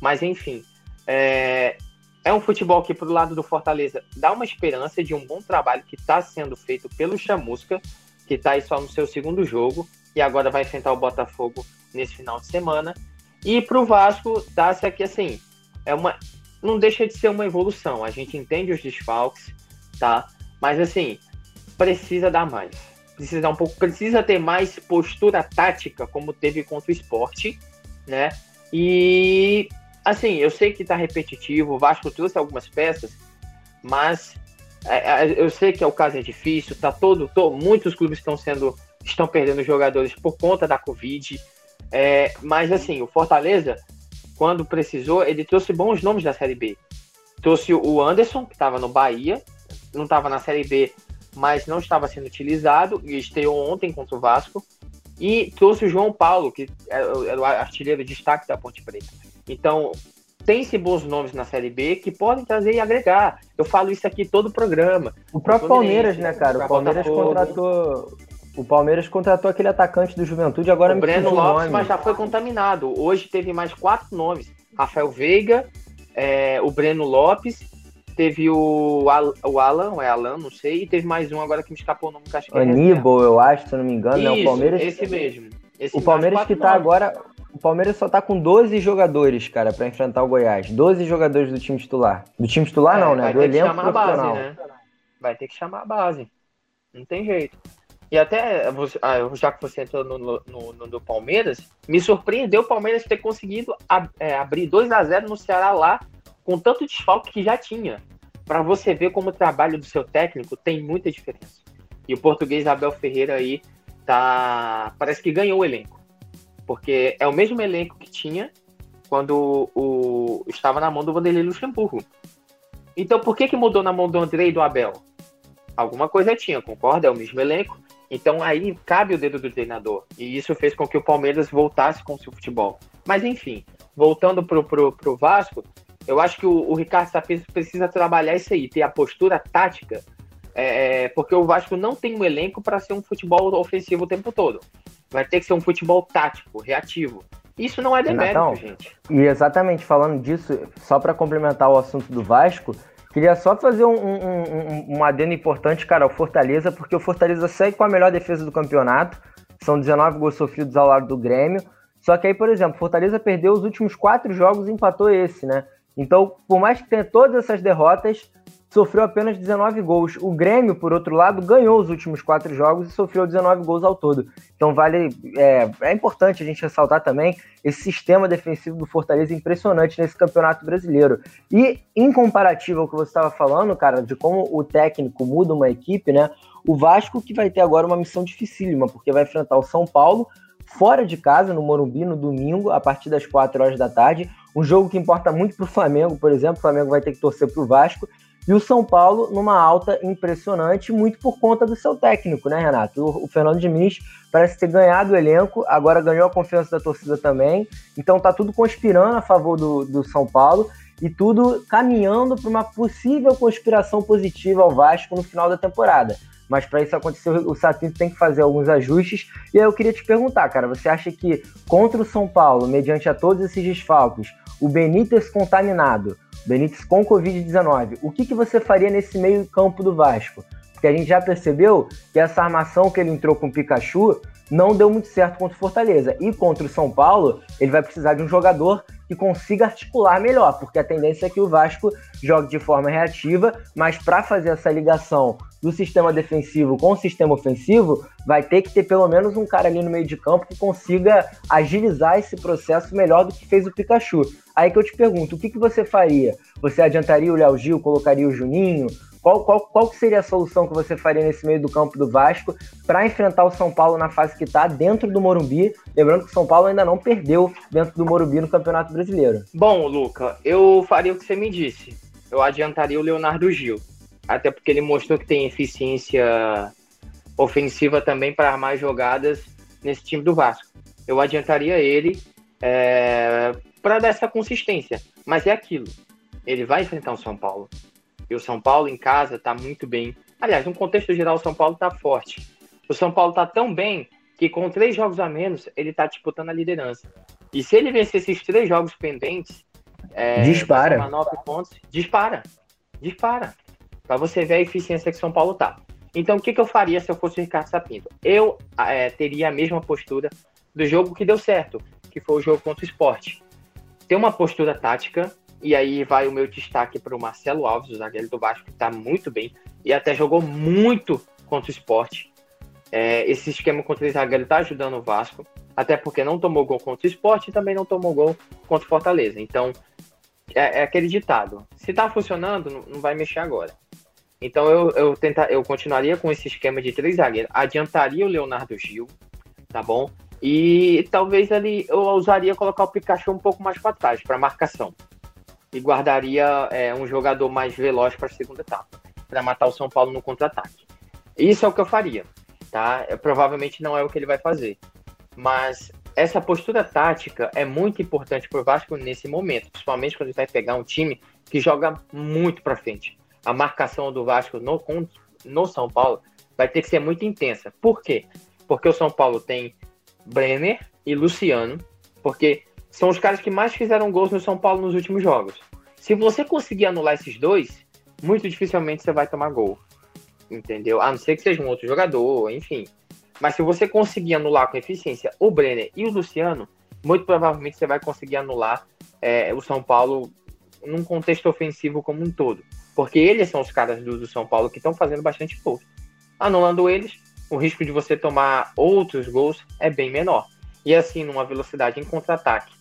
Mas enfim, é, é um futebol que, pro lado do Fortaleza, dá uma esperança de um bom trabalho que está sendo feito pelo Chamusca, que está aí só no seu segundo jogo, e agora vai enfrentar o Botafogo nesse final de semana. E para o Vasco, dá-se aqui assim, é uma, não deixa de ser uma evolução. A gente entende os desfalques, tá? Mas assim, precisa dar mais. Precisa dar um pouco, precisa ter mais postura tática, como teve contra o esporte, né? E assim, eu sei que tá repetitivo, o Vasco trouxe algumas peças, mas é, é, eu sei que é o caso é difícil, tá todo, muitos clubes estão sendo estão perdendo jogadores por conta da Covid. É, mas assim, o Fortaleza, quando precisou, ele trouxe bons nomes da Série B. Trouxe o Anderson, que estava no Bahia, não estava na Série B, mas não estava sendo utilizado, e estreou ontem contra o Vasco. E trouxe o João Paulo, que era o artilheiro de destaque da Ponte Preta. Então, tem-se bons nomes na Série B que podem trazer e agregar. Eu falo isso aqui todo o programa. O próprio Palmeiras, né, cara? O Palmeiras contratou. O Palmeiras contratou aquele atacante do Juventude, agora o me Breno Lopes, mas já foi contaminado. Hoje teve mais quatro nomes: Rafael Veiga, é, o Breno Lopes, teve o, Al, o Alan, ou é Alan, não sei, e teve mais um agora que me escapou o nome, que acho que é Aníbal, eu acho, se não me engano. Isso, não, o Palmeiras. Esse mesmo. Esse o Palmeiras que tá nomes. agora. O Palmeiras só tá com 12 jogadores, cara, para enfrentar o Goiás. 12 jogadores do time titular. Do time titular, é, não, né? Do elenco chamar profissional. A base, né? Vai ter que chamar a base. Não tem jeito. E até, ah, já que você entrou no, no, no do Palmeiras, me surpreendeu o Palmeiras ter conseguido ab, é, abrir 2 a 0 no Ceará lá, com tanto desfalque que já tinha. Para você ver como o trabalho do seu técnico tem muita diferença. E o português Abel Ferreira aí tá. Parece que ganhou o elenco. Porque é o mesmo elenco que tinha quando o, estava na mão do Vanderlei Luxemburgo. Então por que, que mudou na mão do André e do Abel? Alguma coisa tinha, concorda? É o mesmo elenco. Então aí cabe o dedo do treinador. E isso fez com que o Palmeiras voltasse com o seu futebol. Mas enfim, voltando pro, pro, pro Vasco, eu acho que o, o Ricardo Sapes precisa trabalhar isso aí, ter a postura tática, é, é porque o Vasco não tem um elenco para ser um futebol ofensivo o tempo todo. Vai ter que ser um futebol tático, reativo. Isso não é demérito, gente. E exatamente falando disso, só para complementar o assunto do Vasco, Queria só fazer um, um, um, um adendo importante, cara, ao Fortaleza, porque o Fortaleza segue com a melhor defesa do campeonato. São 19 gols sofridos ao lado do Grêmio. Só que aí, por exemplo, Fortaleza perdeu os últimos quatro jogos e empatou esse, né? Então, por mais que tenha todas essas derrotas, sofreu apenas 19 gols. O Grêmio, por outro lado, ganhou os últimos quatro jogos e sofreu 19 gols ao todo. Então vale é, é importante a gente ressaltar também esse sistema defensivo do Fortaleza impressionante nesse campeonato brasileiro. E em comparativo ao que você estava falando, cara, de como o técnico muda uma equipe, né? O Vasco que vai ter agora uma missão dificílima, porque vai enfrentar o São Paulo fora de casa, no Morumbi, no domingo, a partir das 4 horas da tarde. Um jogo que importa muito para o Flamengo, por exemplo. O Flamengo vai ter que torcer para o Vasco. E o São Paulo numa alta impressionante, muito por conta do seu técnico, né, Renato? O, o Fernando Diniz parece ter ganhado o elenco, agora ganhou a confiança da torcida também. Então tá tudo conspirando a favor do, do São Paulo e tudo caminhando para uma possível conspiração positiva ao Vasco no final da temporada. Mas para isso acontecer, o Satino tem que fazer alguns ajustes. E aí eu queria te perguntar, cara, você acha que contra o São Paulo, mediante a todos esses desfalques, o Benítez contaminado, Benítez com Covid-19, o que, que você faria nesse meio campo do Vasco? Porque a gente já percebeu que essa armação que ele entrou com o Pikachu não deu muito certo contra o Fortaleza. E contra o São Paulo, ele vai precisar de um jogador que consiga articular melhor, porque a tendência é que o Vasco jogue de forma reativa, mas para fazer essa ligação do sistema defensivo com o sistema ofensivo, vai ter que ter pelo menos um cara ali no meio de campo que consiga agilizar esse processo melhor do que fez o Pikachu. Aí que eu te pergunto, o que, que você faria? Você adiantaria o Léo Gil, colocaria o Juninho? Qual, qual, qual seria a solução que você faria nesse meio do campo do Vasco para enfrentar o São Paulo na fase que está dentro do Morumbi? Lembrando que o São Paulo ainda não perdeu dentro do Morumbi no Campeonato Brasileiro. Bom, Luca, eu faria o que você me disse. Eu adiantaria o Leonardo Gil. Até porque ele mostrou que tem eficiência ofensiva também para armar jogadas nesse time do Vasco. Eu adiantaria ele é, para dar essa consistência. Mas é aquilo. Ele vai enfrentar o São Paulo. E o São Paulo em casa está muito bem. Aliás, no contexto geral, o São Paulo está forte. O São Paulo está tão bem que com três jogos a menos, ele está disputando a liderança. E se ele vencer esses três jogos pendentes, é, dispara. Nove pontos, dispara. Dispara. Para você ver a eficiência que São Paulo tá. Então, o que, que eu faria se eu fosse o Ricardo Sapinto? Eu é, teria a mesma postura do jogo que deu certo, que foi o jogo contra o esporte. Ter uma postura tática, e aí vai o meu destaque para o Marcelo Alves, o zagueiro do Vasco, que está muito bem e até jogou muito contra o esporte. É, esse esquema contra o zagueiro está ajudando o Vasco, até porque não tomou gol contra o esporte e também não tomou gol contra o Fortaleza. Então, é, é aquele ditado: se está funcionando, não, vai mexer agora. Então, eu, eu, tenta, eu continuaria com esse esquema de três zagueiros, adiantaria o Leonardo Gil, tá bom? E talvez ali eu usaria colocar o Pikachu um pouco mais para trás, para marcação e guardaria é, um jogador mais veloz para a segunda etapa, para matar o São Paulo no contra-ataque. Isso é o que eu faria, tá? Eu, provavelmente não é o que ele vai fazer, mas essa postura tática é muito importante para o Vasco nesse momento, principalmente quando ele vai pegar um time que joga muito para frente. A marcação do Vasco no, no São Paulo vai ter que ser muito intensa. Por quê? Porque o São Paulo tem Brenner e Luciano, porque são os caras que mais fizeram gols no São Paulo nos últimos jogos. Se você conseguir anular esses dois, muito dificilmente você vai tomar gol. Entendeu? A não ser que seja um outro jogador, enfim. Mas se você conseguir anular com eficiência o Brenner e o Luciano, muito provavelmente você vai conseguir anular é, o São Paulo num contexto ofensivo como um todo. Porque eles são os caras do, do São Paulo que estão fazendo bastante gols. Anulando eles, o risco de você tomar outros gols é bem menor. E assim, numa velocidade em contra-ataque.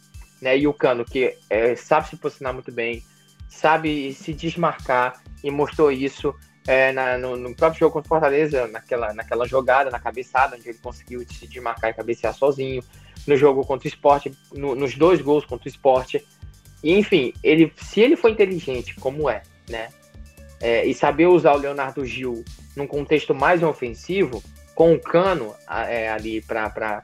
Né? E o Cano, que é, sabe se posicionar muito bem, sabe se desmarcar e mostrou isso é, na, no, no, próprio jogo contra o Fortaleza, naquela, naquela jogada, na cabeçada, onde ele conseguiu se desmarcar e cabecear sozinho, no jogo contra o esporte, no, nos dois gols contra o esporte. E, enfim, ele, se ele for inteligente, como é, né? É, e saber usar o Leonardo Gil num contexto mais ofensivo, com o cano é, ali para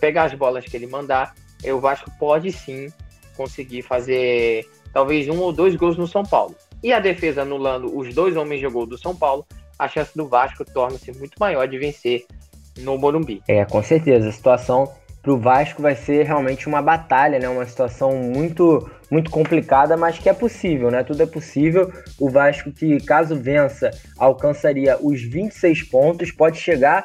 pegar as bolas que ele mandar, o Vasco pode sim conseguir fazer talvez um ou dois gols no São Paulo e a defesa anulando os dois homens de gol do São Paulo, a chance do Vasco torna-se muito maior de vencer no Morumbi. É, com certeza. A situação para o Vasco vai ser realmente uma batalha, né? Uma situação muito, muito complicada, mas que é possível, né? Tudo é possível. O Vasco que, caso vença, alcançaria os 26 pontos, pode chegar.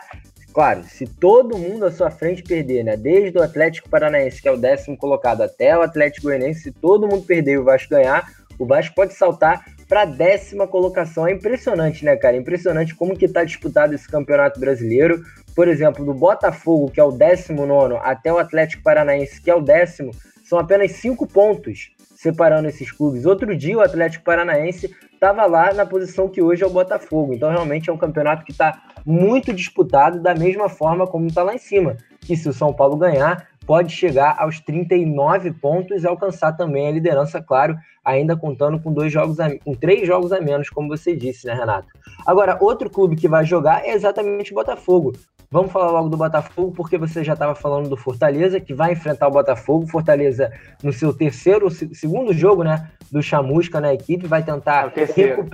Claro, se todo mundo à sua frente perder, né? Desde o Atlético Paranaense, que é o décimo colocado, até o Atlético Goianiense, se todo mundo perder e o Vasco ganhar, o Vasco pode saltar para a décima colocação. É impressionante, né, cara? Impressionante como que está disputado esse campeonato brasileiro. Por exemplo, do Botafogo, que é o 19, até o Atlético Paranaense, que é o décimo, são apenas cinco pontos separando esses clubes. Outro dia, o Atlético Paranaense estava lá na posição que hoje é o Botafogo. Então, realmente é um campeonato que está muito disputado, da mesma forma como está lá em cima. Que se o São Paulo ganhar, pode chegar aos 39 pontos e alcançar também a liderança, claro, ainda contando com dois jogos a, com três jogos a menos, como você disse, né, Renato? Agora, outro clube que vai jogar é exatamente o Botafogo. Vamos falar logo do Botafogo, porque você já estava falando do Fortaleza, que vai enfrentar o Botafogo. Fortaleza, no seu terceiro, segundo jogo, né, do Chamusca na equipe, vai tentar. É terceiro.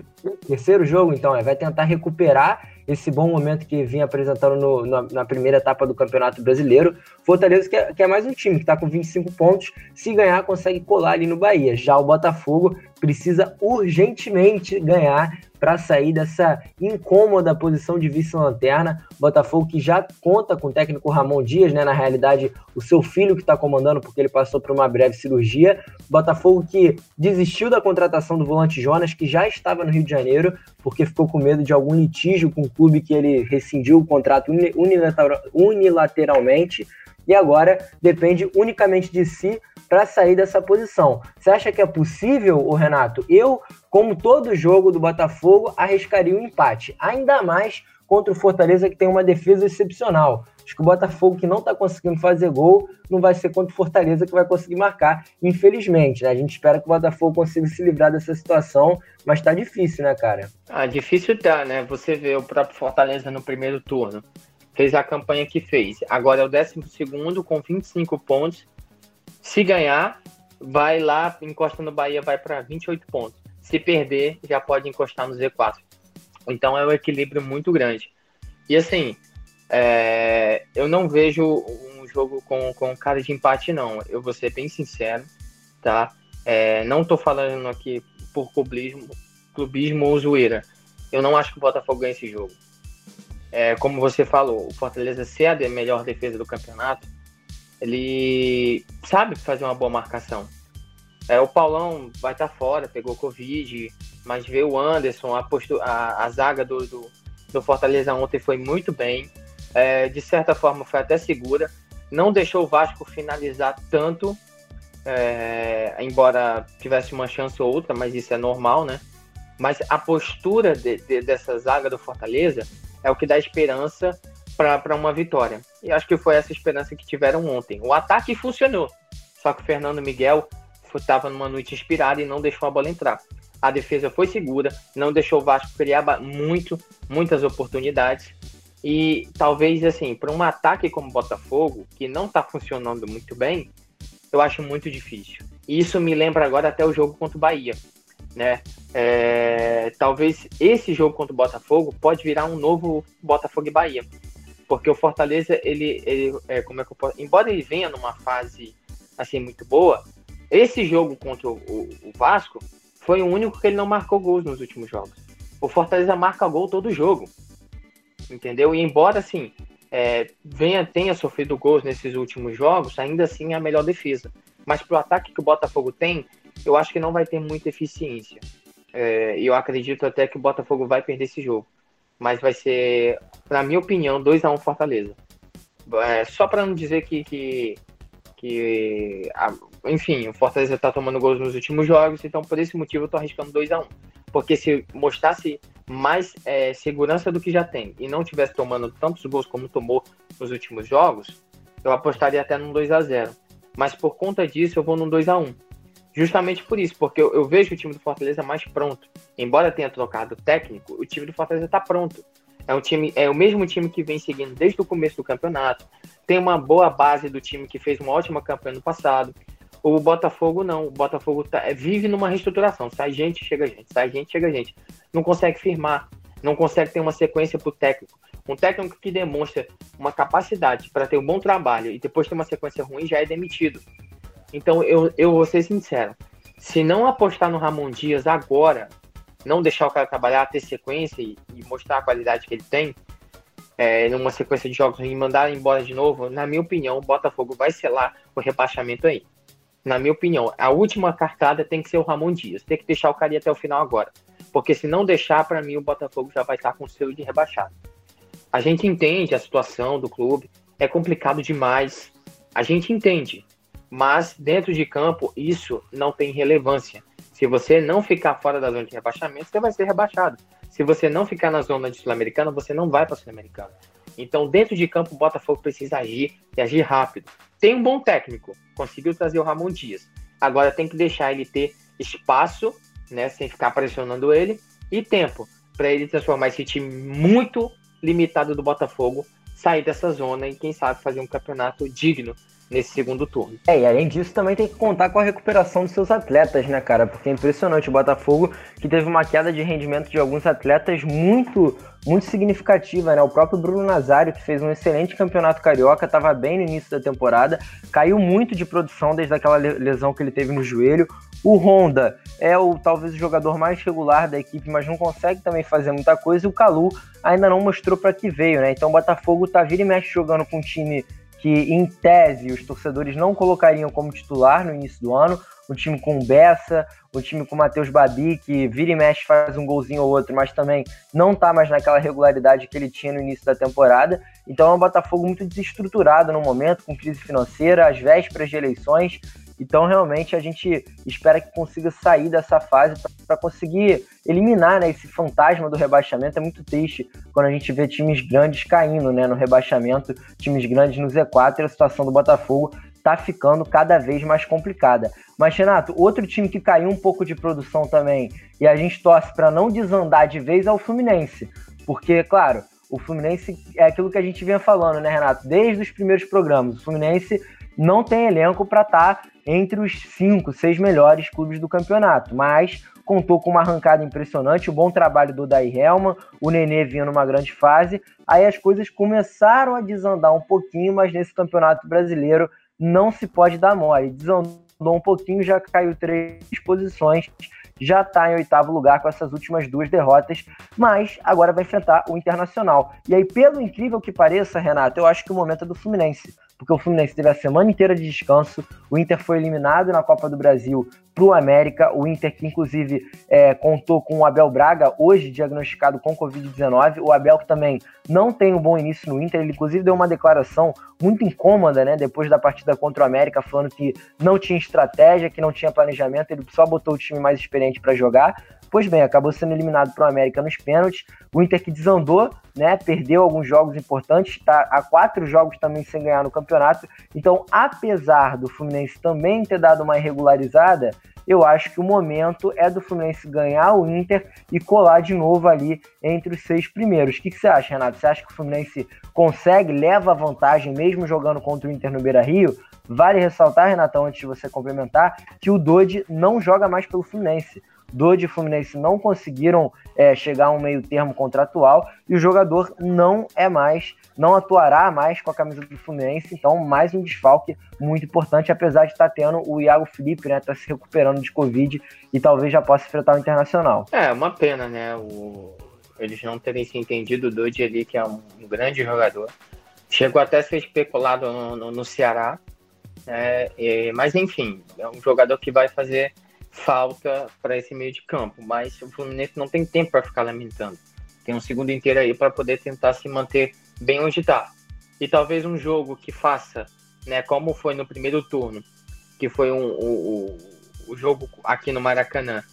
terceiro jogo, então, é, vai tentar recuperar esse bom momento que vinha apresentando no, na, na, primeira etapa do Campeonato Brasileiro. Fortaleza que é, que é mais um time que está com 25 pontos, se ganhar consegue colar ali no Bahia. Já o Botafogo precisa urgentemente ganhar para sair dessa incômoda posição de vice-lanterna. Botafogo que já conta com o técnico Ramon Dias, né? Na realidade, o seu filho que está comandando, porque ele passou por uma breve cirurgia. Botafogo que desistiu da contratação do volante Jonas, que já estava no Rio de Janeiro, porque ficou com medo de algum litígio com o clube que ele rescindiu o contrato unilateralmente e agora depende unicamente de si para sair dessa posição. Você acha que é possível, o Renato? Eu, como todo jogo do Botafogo, arriscaria um empate, ainda mais contra o Fortaleza que tem uma defesa excepcional. Acho que o Botafogo que não está conseguindo fazer gol não vai ser contra o Fortaleza que vai conseguir marcar, infelizmente. Né? A gente espera que o Botafogo consiga se livrar dessa situação, mas tá difícil, né, cara? Ah, difícil tá, né? Você vê o próprio Fortaleza no primeiro turno fez a campanha que fez. Agora é o 12 com 25 pontos. Se ganhar, vai lá, encosta no Bahia, vai para 28 pontos. Se perder, já pode encostar no Z4. Então é um equilíbrio muito grande. E assim, é, eu não vejo um jogo com, com cara de empate, não. Eu vou ser bem sincero, tá? É, não tô falando aqui por clubismo, clubismo ou zoeira. Eu não acho que o Botafogo ganha esse jogo é, como você falou, o Fortaleza ser a melhor defesa do campeonato, ele sabe fazer uma boa marcação. É, o Paulão vai estar tá fora, pegou Covid, mas ver o Anderson, a, a, a zaga do, do, do, Fortaleza ontem foi muito bem. É, de certa forma foi até segura. Não deixou o Vasco finalizar tanto, é, embora tivesse uma chance ou outra, mas isso é normal, né? Mas a postura de, de, dessa zaga do Fortaleza é o que dá esperança para uma vitória. E acho que foi essa esperança que tiveram ontem. O ataque funcionou, só que o Fernando Miguel estava numa noite inspirada e não deixou a bola entrar. A defesa foi segura, não deixou o Vasco criar muito, muitas oportunidades. E talvez, assim, para um ataque como o Botafogo, que não está funcionando muito bem, eu acho muito difícil. E isso me lembra agora até o jogo contra o Bahia. Né? É, talvez esse jogo contra o Botafogo pode virar um novo Botafogo e Bahia. Porque o Fortaleza, ele, ele é, como é que eu posso, embora ele venha numa fase assim muito boa, esse jogo contra o, o, o Vasco foi o único que ele não marcou gols nos últimos jogos. O Fortaleza marca gol todo jogo entendeu? E embora assim é, venha tenha sofrido gols nesses últimos jogos, ainda assim é a melhor defesa. Mas para o ataque que o Botafogo tem, eu acho que não vai ter muita eficiência. É, eu acredito até que o Botafogo vai perder esse jogo. Mas vai ser, na minha opinião, 2 a 1 um Fortaleza. É, só para não dizer que, que, que a, enfim, o Fortaleza está tomando gols nos últimos jogos, então por esse motivo eu estou arriscando 2 a 1 um. Porque se mostrasse mais é, segurança do que já tem e não tivesse tomando tantos gols como tomou nos últimos jogos, eu apostaria até num 2 a 0 Mas por conta disso, eu vou num 2 a 1 Justamente por isso, porque eu, eu vejo o time do Fortaleza mais pronto. Embora tenha trocado técnico, o time do Fortaleza está pronto. É um time, é o mesmo time que vem seguindo desde o começo do campeonato. Tem uma boa base do time que fez uma ótima campanha no passado. O Botafogo não. O Botafogo tá, é, vive numa reestruturação. Sai gente, chega gente. Sai gente, chega gente. Não consegue firmar. Não consegue ter uma sequência para o técnico. Um técnico que demonstra uma capacidade para ter um bom trabalho e depois ter uma sequência ruim já é demitido. Então eu, eu vou ser sincero. Se não apostar no Ramon Dias agora, não deixar o cara trabalhar, ter sequência e, e mostrar a qualidade que ele tem, é, numa sequência de jogos e mandar embora de novo, na minha opinião, o Botafogo vai selar o rebaixamento aí na minha opinião, a última cartada tem que ser o Ramon Dias. Tem que deixar o cara ir até o final agora. Porque se não deixar, para mim, o Botafogo já vai estar com o selo de rebaixado. A gente entende a situação do clube, é complicado demais. A gente entende. Mas dentro de campo, isso não tem relevância. Se você não ficar fora da zona de rebaixamento, você vai ser rebaixado. Se você não ficar na zona de Sul-Americana, você não vai para Sul-Americana. Então, dentro de campo, o Botafogo precisa agir e agir rápido. Tem um bom técnico, conseguiu trazer o Ramon Dias. Agora tem que deixar ele ter espaço, né, sem ficar pressionando ele, e tempo para ele transformar esse time muito limitado do Botafogo, sair dessa zona e quem sabe fazer um campeonato digno nesse segundo turno. É, e além disso também tem que contar com a recuperação dos seus atletas, né, cara? Porque é impressionante o Botafogo que teve uma queda de rendimento de alguns atletas muito muito significativa, né? O próprio Bruno Nazário, que fez um excelente campeonato carioca, estava bem no início da temporada, caiu muito de produção desde aquela lesão que ele teve no joelho. O Honda é o talvez o jogador mais regular da equipe, mas não consegue também fazer muita coisa. E o Calu ainda não mostrou para que veio, né? Então o Botafogo tá vira e mexe jogando com um time que, em tese, os torcedores não colocariam como titular no início do ano. Um time com Bessa, um time com Matheus Babi, que vira e mexe faz um golzinho ou outro, mas também não tá mais naquela regularidade que ele tinha no início da temporada. Então é um Botafogo muito desestruturado no momento, com crise financeira, às vésperas de eleições. Então, realmente, a gente espera que consiga sair dessa fase para conseguir eliminar né, esse fantasma do rebaixamento. É muito triste quando a gente vê times grandes caindo né, no rebaixamento, times grandes no Z4 e a situação do Botafogo está ficando cada vez mais complicada. Mas, Renato, outro time que caiu um pouco de produção também e a gente torce para não desandar de vez é o Fluminense. Porque, claro, o Fluminense é aquilo que a gente vinha falando, né, Renato? Desde os primeiros programas. O Fluminense não tem elenco para estar tá entre os cinco, seis melhores clubes do campeonato, mas contou com uma arrancada impressionante, o bom trabalho do Daí Helman, o Nenê vinha numa grande fase, aí as coisas começaram a desandar um pouquinho, mas nesse campeonato brasileiro não se pode dar mole, desandou um pouquinho, já caiu três posições, já está em oitavo lugar com essas últimas duas derrotas, mas agora vai enfrentar o Internacional. E aí, pelo incrível que pareça, Renato, eu acho que o momento é do Fluminense porque o Fluminense teve a semana inteira de descanso. O Inter foi eliminado na Copa do Brasil para o América. O Inter, que inclusive é, contou com o Abel Braga, hoje diagnosticado com Covid-19. O Abel, que também não tem um bom início no Inter, ele inclusive deu uma declaração muito incômoda, né, depois da partida contra o América, falando que não tinha estratégia, que não tinha planejamento, ele só botou o time mais experiente para jogar. Pois bem, acabou sendo eliminado para o América nos pênaltis. O Inter que desandou, né? Perdeu alguns jogos importantes, está há quatro jogos também sem ganhar no campeonato. Então, apesar do Fluminense também ter dado uma irregularizada, eu acho que o momento é do Fluminense ganhar o Inter e colar de novo ali entre os seis primeiros. O que, que você acha, Renato? Você acha que o Fluminense consegue, leva vantagem mesmo jogando contra o Inter no Beira Rio? Vale ressaltar, Renatão, antes de você complementar, que o Dodi não joga mais pelo Fluminense. Dodi e Fluminense não conseguiram é, chegar a um meio termo contratual e o jogador não é mais, não atuará mais com a camisa do Fluminense, então mais um desfalque muito importante, apesar de estar tendo o Iago Felipe, né, tá se recuperando de Covid e talvez já possa enfrentar o Internacional. É, uma pena, né, o... eles não terem se entendido, o Dodi ali, que é um, grande jogador, chegou até a ser especulado no, no, no Ceará, é, mas enfim, é um jogador que vai fazer falta para esse meio de campo. Mas o Fluminense não tem tempo para ficar lamentando. Tem um segundo inteiro aí para poder tentar se manter bem onde está. E talvez um jogo que faça, né, como foi no primeiro turno, que foi um, o, o, o jogo aqui no Maracanã,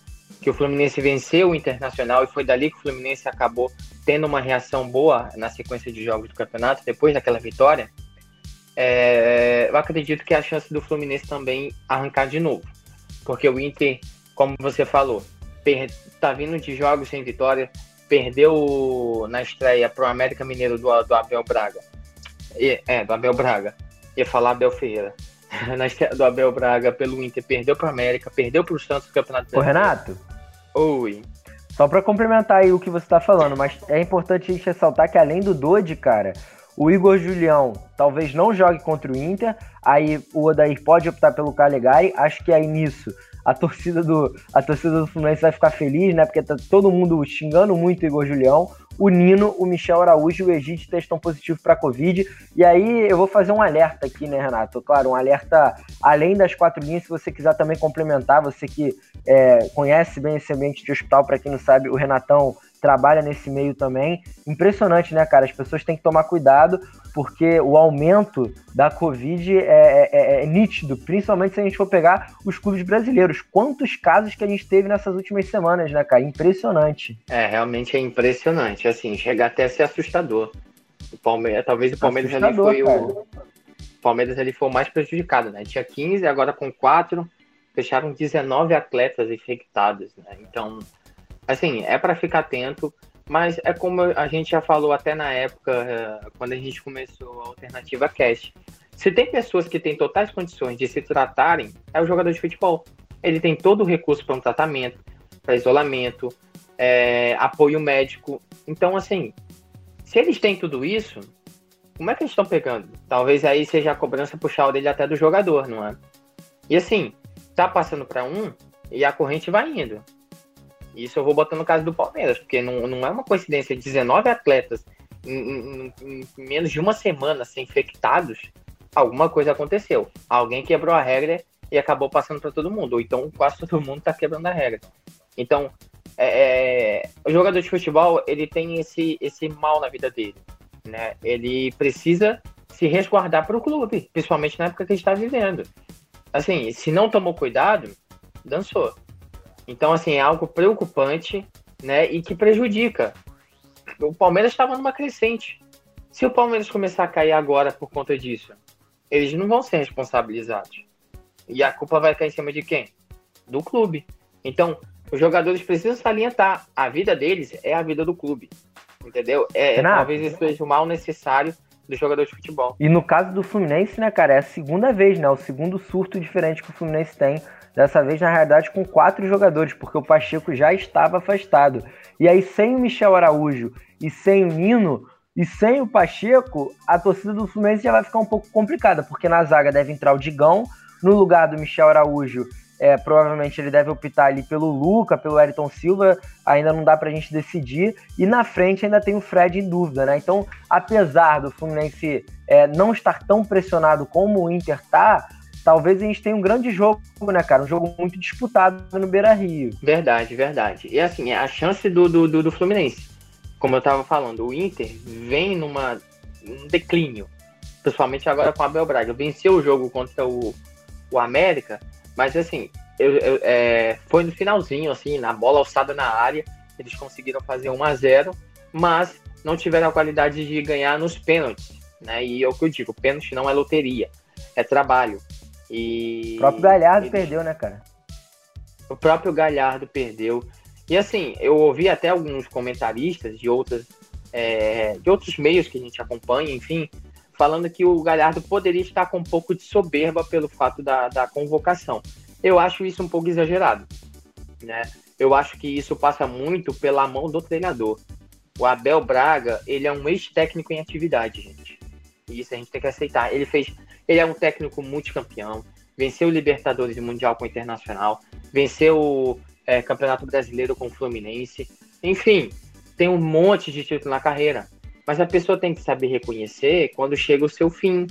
que o Fluminense venceu o Internacional e foi dali que o Fluminense acabou tendo uma reação boa na sequência de jogos do campeonato, depois daquela vitória é, eu acredito que a chance do Fluminense também arrancar de novo. Porque o Inter, como você falou, tá vindo de jogos sem vitória, perdeu na estreia pro América Mineiro do, do Abel Braga. E, é, do Abel Braga. Ia falar Abel Ferreira. na estreia do Abel Braga pelo Inter, perdeu pro América, perdeu pro Santos no Campeonato Ô, Renato? Oi. Só para complementar aí o que você tá falando, mas é importante a gente ressaltar que além do Dodi, cara, o Igor Julião talvez não jogue contra o Inter, aí o Odair pode optar pelo Calegari. Acho que aí nisso a torcida do, a torcida do Fluminense vai ficar feliz, né? Porque tá todo mundo xingando muito o Igor Julião. O Nino, o Michel Araújo e o Egito testam positivo para Covid. E aí eu vou fazer um alerta aqui, né, Renato? Claro, um alerta além das quatro linhas, se você quiser também complementar, você que é, conhece bem esse ambiente de hospital, para quem não sabe, o Renatão trabalha nesse meio também. Impressionante, né, cara? As pessoas têm que tomar cuidado, porque o aumento da Covid é, é, é, é, nítido, principalmente se a gente for pegar os clubes brasileiros. Quantos casos que a gente teve nessas últimas semanas, né, cara? Impressionante. É, realmente é impressionante. Assim, chega até a ser assustador. O Palmeiras, talvez o Palmeiras ali foi cara. o. O Palmeiras ali foi o mais prejudicado, né? Tinha 15, agora com 4, fecharam 19 atletas infectados, né? Então, assim, é para ficar atento, mas é como a gente já falou até na época, eh, quando a gente começou a Alternativa Cast. Se tem pessoas que têm totais condições de se tratarem, é o jogador de futebol. Ele tem todo o recurso para um tratamento, para isolamento, é, apoio médico. Então, assim, se eles têm tudo isso, como é que eles estão pegando? Talvez aí seja a cobrança puxar a orelha até do jogador, não é? E assim, tá passando para um e a corrente vai indo. Isso eu vou botar no caso do Palmeiras, porque não, não é uma coincidência 19 atletas em, em, em, menos de uma semana ser infectados, alguma coisa aconteceu. Alguém quebrou a regra e acabou passando para todo mundo, ou então quase todo mundo está quebrando a regra. Então, é, é, o jogador de futebol ele tem esse, esse mal na vida dele, né? Ele precisa se resguardar para o clube, principalmente na época que a gente está vivendo. Assim, se não tomou cuidado, dançou. Então, assim, é algo preocupante, né? E que prejudica. O Palmeiras estava numa crescente. Se o Palmeiras começar a cair agora por conta disso, eles não vão ser responsabilizados. E a culpa vai cair em cima de quem? Do clube. Então, os jogadores precisam salientar. A vida deles é a vida do clube. Entendeu? É, talvez isso seja o mal necessário do jogador de futebol. E no caso do Fluminense, né, cara, é a segunda vez, né? O segundo surto diferente que o Fluminense tem Dessa vez, na realidade, com quatro jogadores, porque o Pacheco já estava afastado. E aí, sem o Michel Araújo e sem o Nino e sem o Pacheco, a torcida do Fluminense já vai ficar um pouco complicada, porque na zaga deve entrar o Digão, no lugar do Michel Araújo, é, provavelmente ele deve optar ali pelo Luca, pelo Ayrton Silva, ainda não dá pra gente decidir. E na frente ainda tem o Fred em dúvida, né? Então, apesar do Fluminense é, não estar tão pressionado como o Inter tá, talvez a gente tenha um grande jogo, né, cara? Um jogo muito disputado no Beira Rio. Verdade, verdade. E assim, a chance do, do, do, do Fluminense, como eu tava falando, o Inter vem numa um declínio, principalmente agora com o Abel Braga. Venceu o jogo contra o, o América, mas assim, eu, eu, é, foi no finalzinho, assim, na bola alçada na área, eles conseguiram fazer 1 a 0 mas não tiveram a qualidade de ganhar nos pênaltis, né? E é o que eu digo, pênalti não é loteria, é trabalho. E. O próprio Galhardo eles... perdeu, né, cara? o próprio Galhardo perdeu. E assim, eu ouvi até alguns comentaristas de outras é, de outros meios que a gente acompanha, enfim, falando que o Galhardo poderia estar com um pouco de soberba pelo fato da, da convocação. Eu acho isso um pouco exagerado, né? Eu acho que isso passa muito pela mão do treinador. O Abel Braga, ele é um ex-técnico em atividade, gente. E isso a gente tem que aceitar. Ele fez, ele é um técnico multicampeão, venceu o Libertadores Mundial com o Internacional, venceu o é, Campeonato Brasileiro com o Fluminense. Enfim, tem um monte de título na carreira. Mas a pessoa tem que saber reconhecer quando chega o seu fim.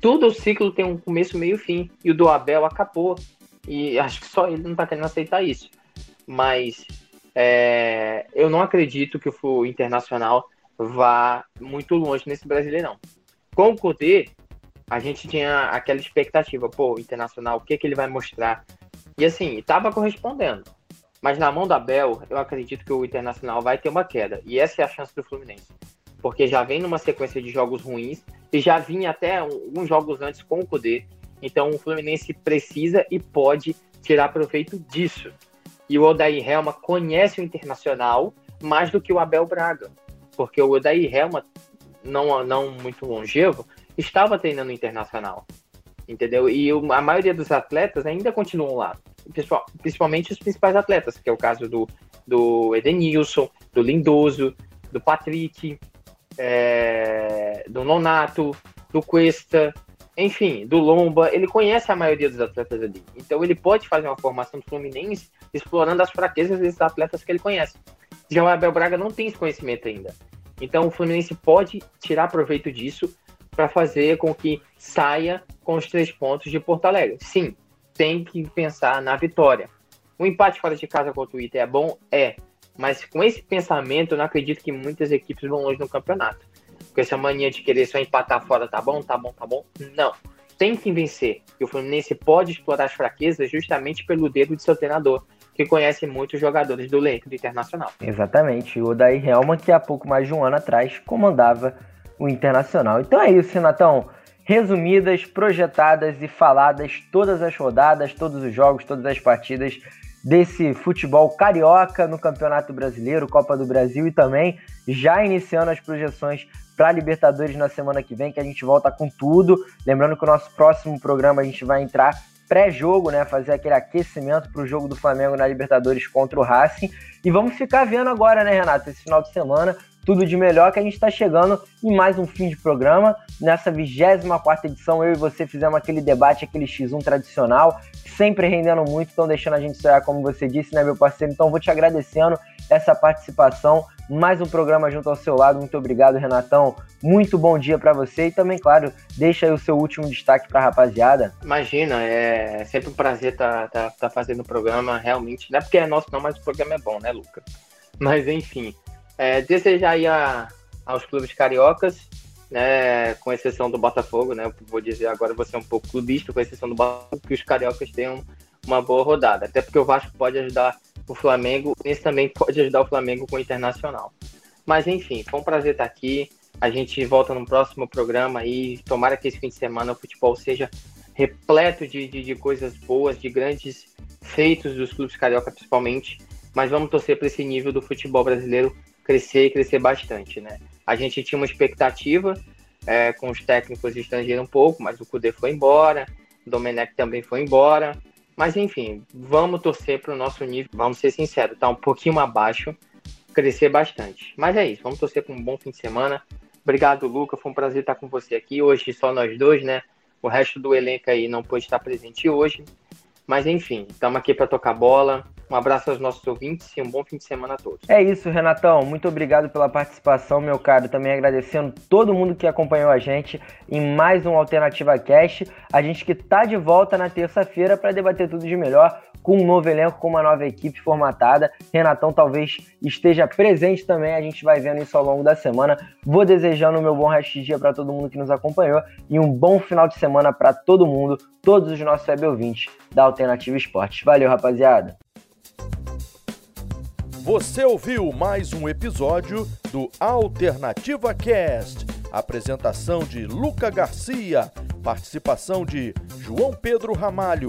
Todo o ciclo tem um começo, meio e fim. E o do Abel acabou. E acho que só ele não está querendo aceitar isso. Mas é, eu não acredito que o Internacional vá muito longe nesse Brasileirão. Com o Kudê, a gente tinha aquela expectativa, pô, Internacional, o que, que ele vai mostrar? E assim, estava correspondendo. Mas na mão da Bel, eu acredito que o Internacional vai ter uma queda. E essa é a chance do Fluminense. Porque já vem numa sequência de jogos ruins e já vinha até alguns jogos antes com o Kudê. Então o Fluminense precisa e pode tirar proveito disso. E o Odair Helma conhece o Internacional mais do que o Abel Braga. Porque o Odair Helma, não, não muito longevo, estava treinando Internacional. Entendeu? E a maioria dos atletas ainda continuam lá principalmente os principais atletas, que é o caso do, do Edenilson, do Lindoso, do Patrick, é, do Nonato, do Cuesta, enfim, do Lomba. Ele conhece a maioria dos atletas ali. Então ele pode fazer uma formação do Fluminense explorando as fraquezas desses atletas que ele conhece. Já o Abel Braga não tem esse conhecimento ainda. Então o Fluminense pode tirar proveito disso para fazer com que saia com os três pontos de Porto Alegre. Sim, tem que pensar na vitória. O empate fora de casa contra o Inter é bom? É. Mas com esse pensamento, eu não acredito que muitas equipes vão longe no campeonato. Com essa mania de querer só empatar fora, tá bom, tá bom, tá bom. Não. Tem que vencer. E o Fluminense pode explorar as fraquezas justamente pelo dedo de seu treinador, que conhece muitos jogadores do elenco do Internacional. Exatamente. O Daí Helman, que há pouco mais de um ano atrás comandava o Internacional. Então é isso, Renatão resumidas, projetadas e faladas todas as rodadas, todos os jogos, todas as partidas desse futebol carioca no Campeonato Brasileiro, Copa do Brasil e também já iniciando as projeções para Libertadores na semana que vem, que a gente volta com tudo. Lembrando que o nosso próximo programa a gente vai entrar pré-jogo, né, fazer aquele aquecimento para o jogo do Flamengo na Libertadores contra o Racing. E vamos ficar vendo agora, né, Renato, esse final de semana, tudo de melhor, que a gente está chegando em mais um fim de programa. Nessa 24 edição, eu e você fizemos aquele debate, aquele X1 tradicional, sempre rendendo muito, estão deixando a gente sonhar, como você disse, né, meu parceiro? Então, vou te agradecendo essa participação. Mais um programa junto ao seu lado. Muito obrigado, Renatão. Muito bom dia para você e também, claro, deixa aí o seu último destaque para a rapaziada. Imagina, é sempre um prazer estar tá, tá, tá fazendo o programa, realmente. Não é porque é nosso, não, mas o programa é bom, né, Luca? Mas enfim, é, desejar a, aos clubes cariocas, né, com exceção do Botafogo, né, vou dizer agora você é um pouco clubista, com exceção do Botafogo, que os cariocas tenham uma boa rodada. Até porque o Vasco pode ajudar o Flamengo, esse também pode ajudar o Flamengo com o Internacional. Mas enfim, foi um prazer estar aqui. A gente volta no próximo programa e tomara que esse fim de semana o futebol seja repleto de, de, de coisas boas, de grandes feitos dos clubes carioca principalmente. Mas vamos torcer para esse nível do futebol brasileiro crescer e crescer bastante, né? A gente tinha uma expectativa é, com os técnicos estrangeiros um pouco, mas o Cudê foi embora, o Domenech também foi embora. Mas enfim, vamos torcer para o nosso nível, vamos ser sinceros, tá um pouquinho abaixo, crescer bastante. Mas é isso, vamos torcer para um bom fim de semana. Obrigado, Luca, foi um prazer estar com você aqui. Hoje só nós dois, né? O resto do elenco aí não pôde estar presente hoje. Mas enfim, estamos aqui para tocar bola. Um abraço aos nossos ouvintes e um bom fim de semana a todos. É isso, Renatão. Muito obrigado pela participação, meu caro. Também agradecendo todo mundo que acompanhou a gente em mais um Alternativa Cast. A gente que tá de volta na terça-feira para debater tudo de melhor com um novo elenco, com uma nova equipe formatada. Renatão talvez esteja presente também, a gente vai vendo isso ao longo da semana. Vou desejando o meu bom resto de dia para todo mundo que nos acompanhou e um bom final de semana para todo mundo, todos os nossos web ouvintes da Alternativa Esportes. Valeu, rapaziada! Você ouviu mais um episódio do Alternativa Cast. Apresentação de Luca Garcia, participação de João Pedro Ramalho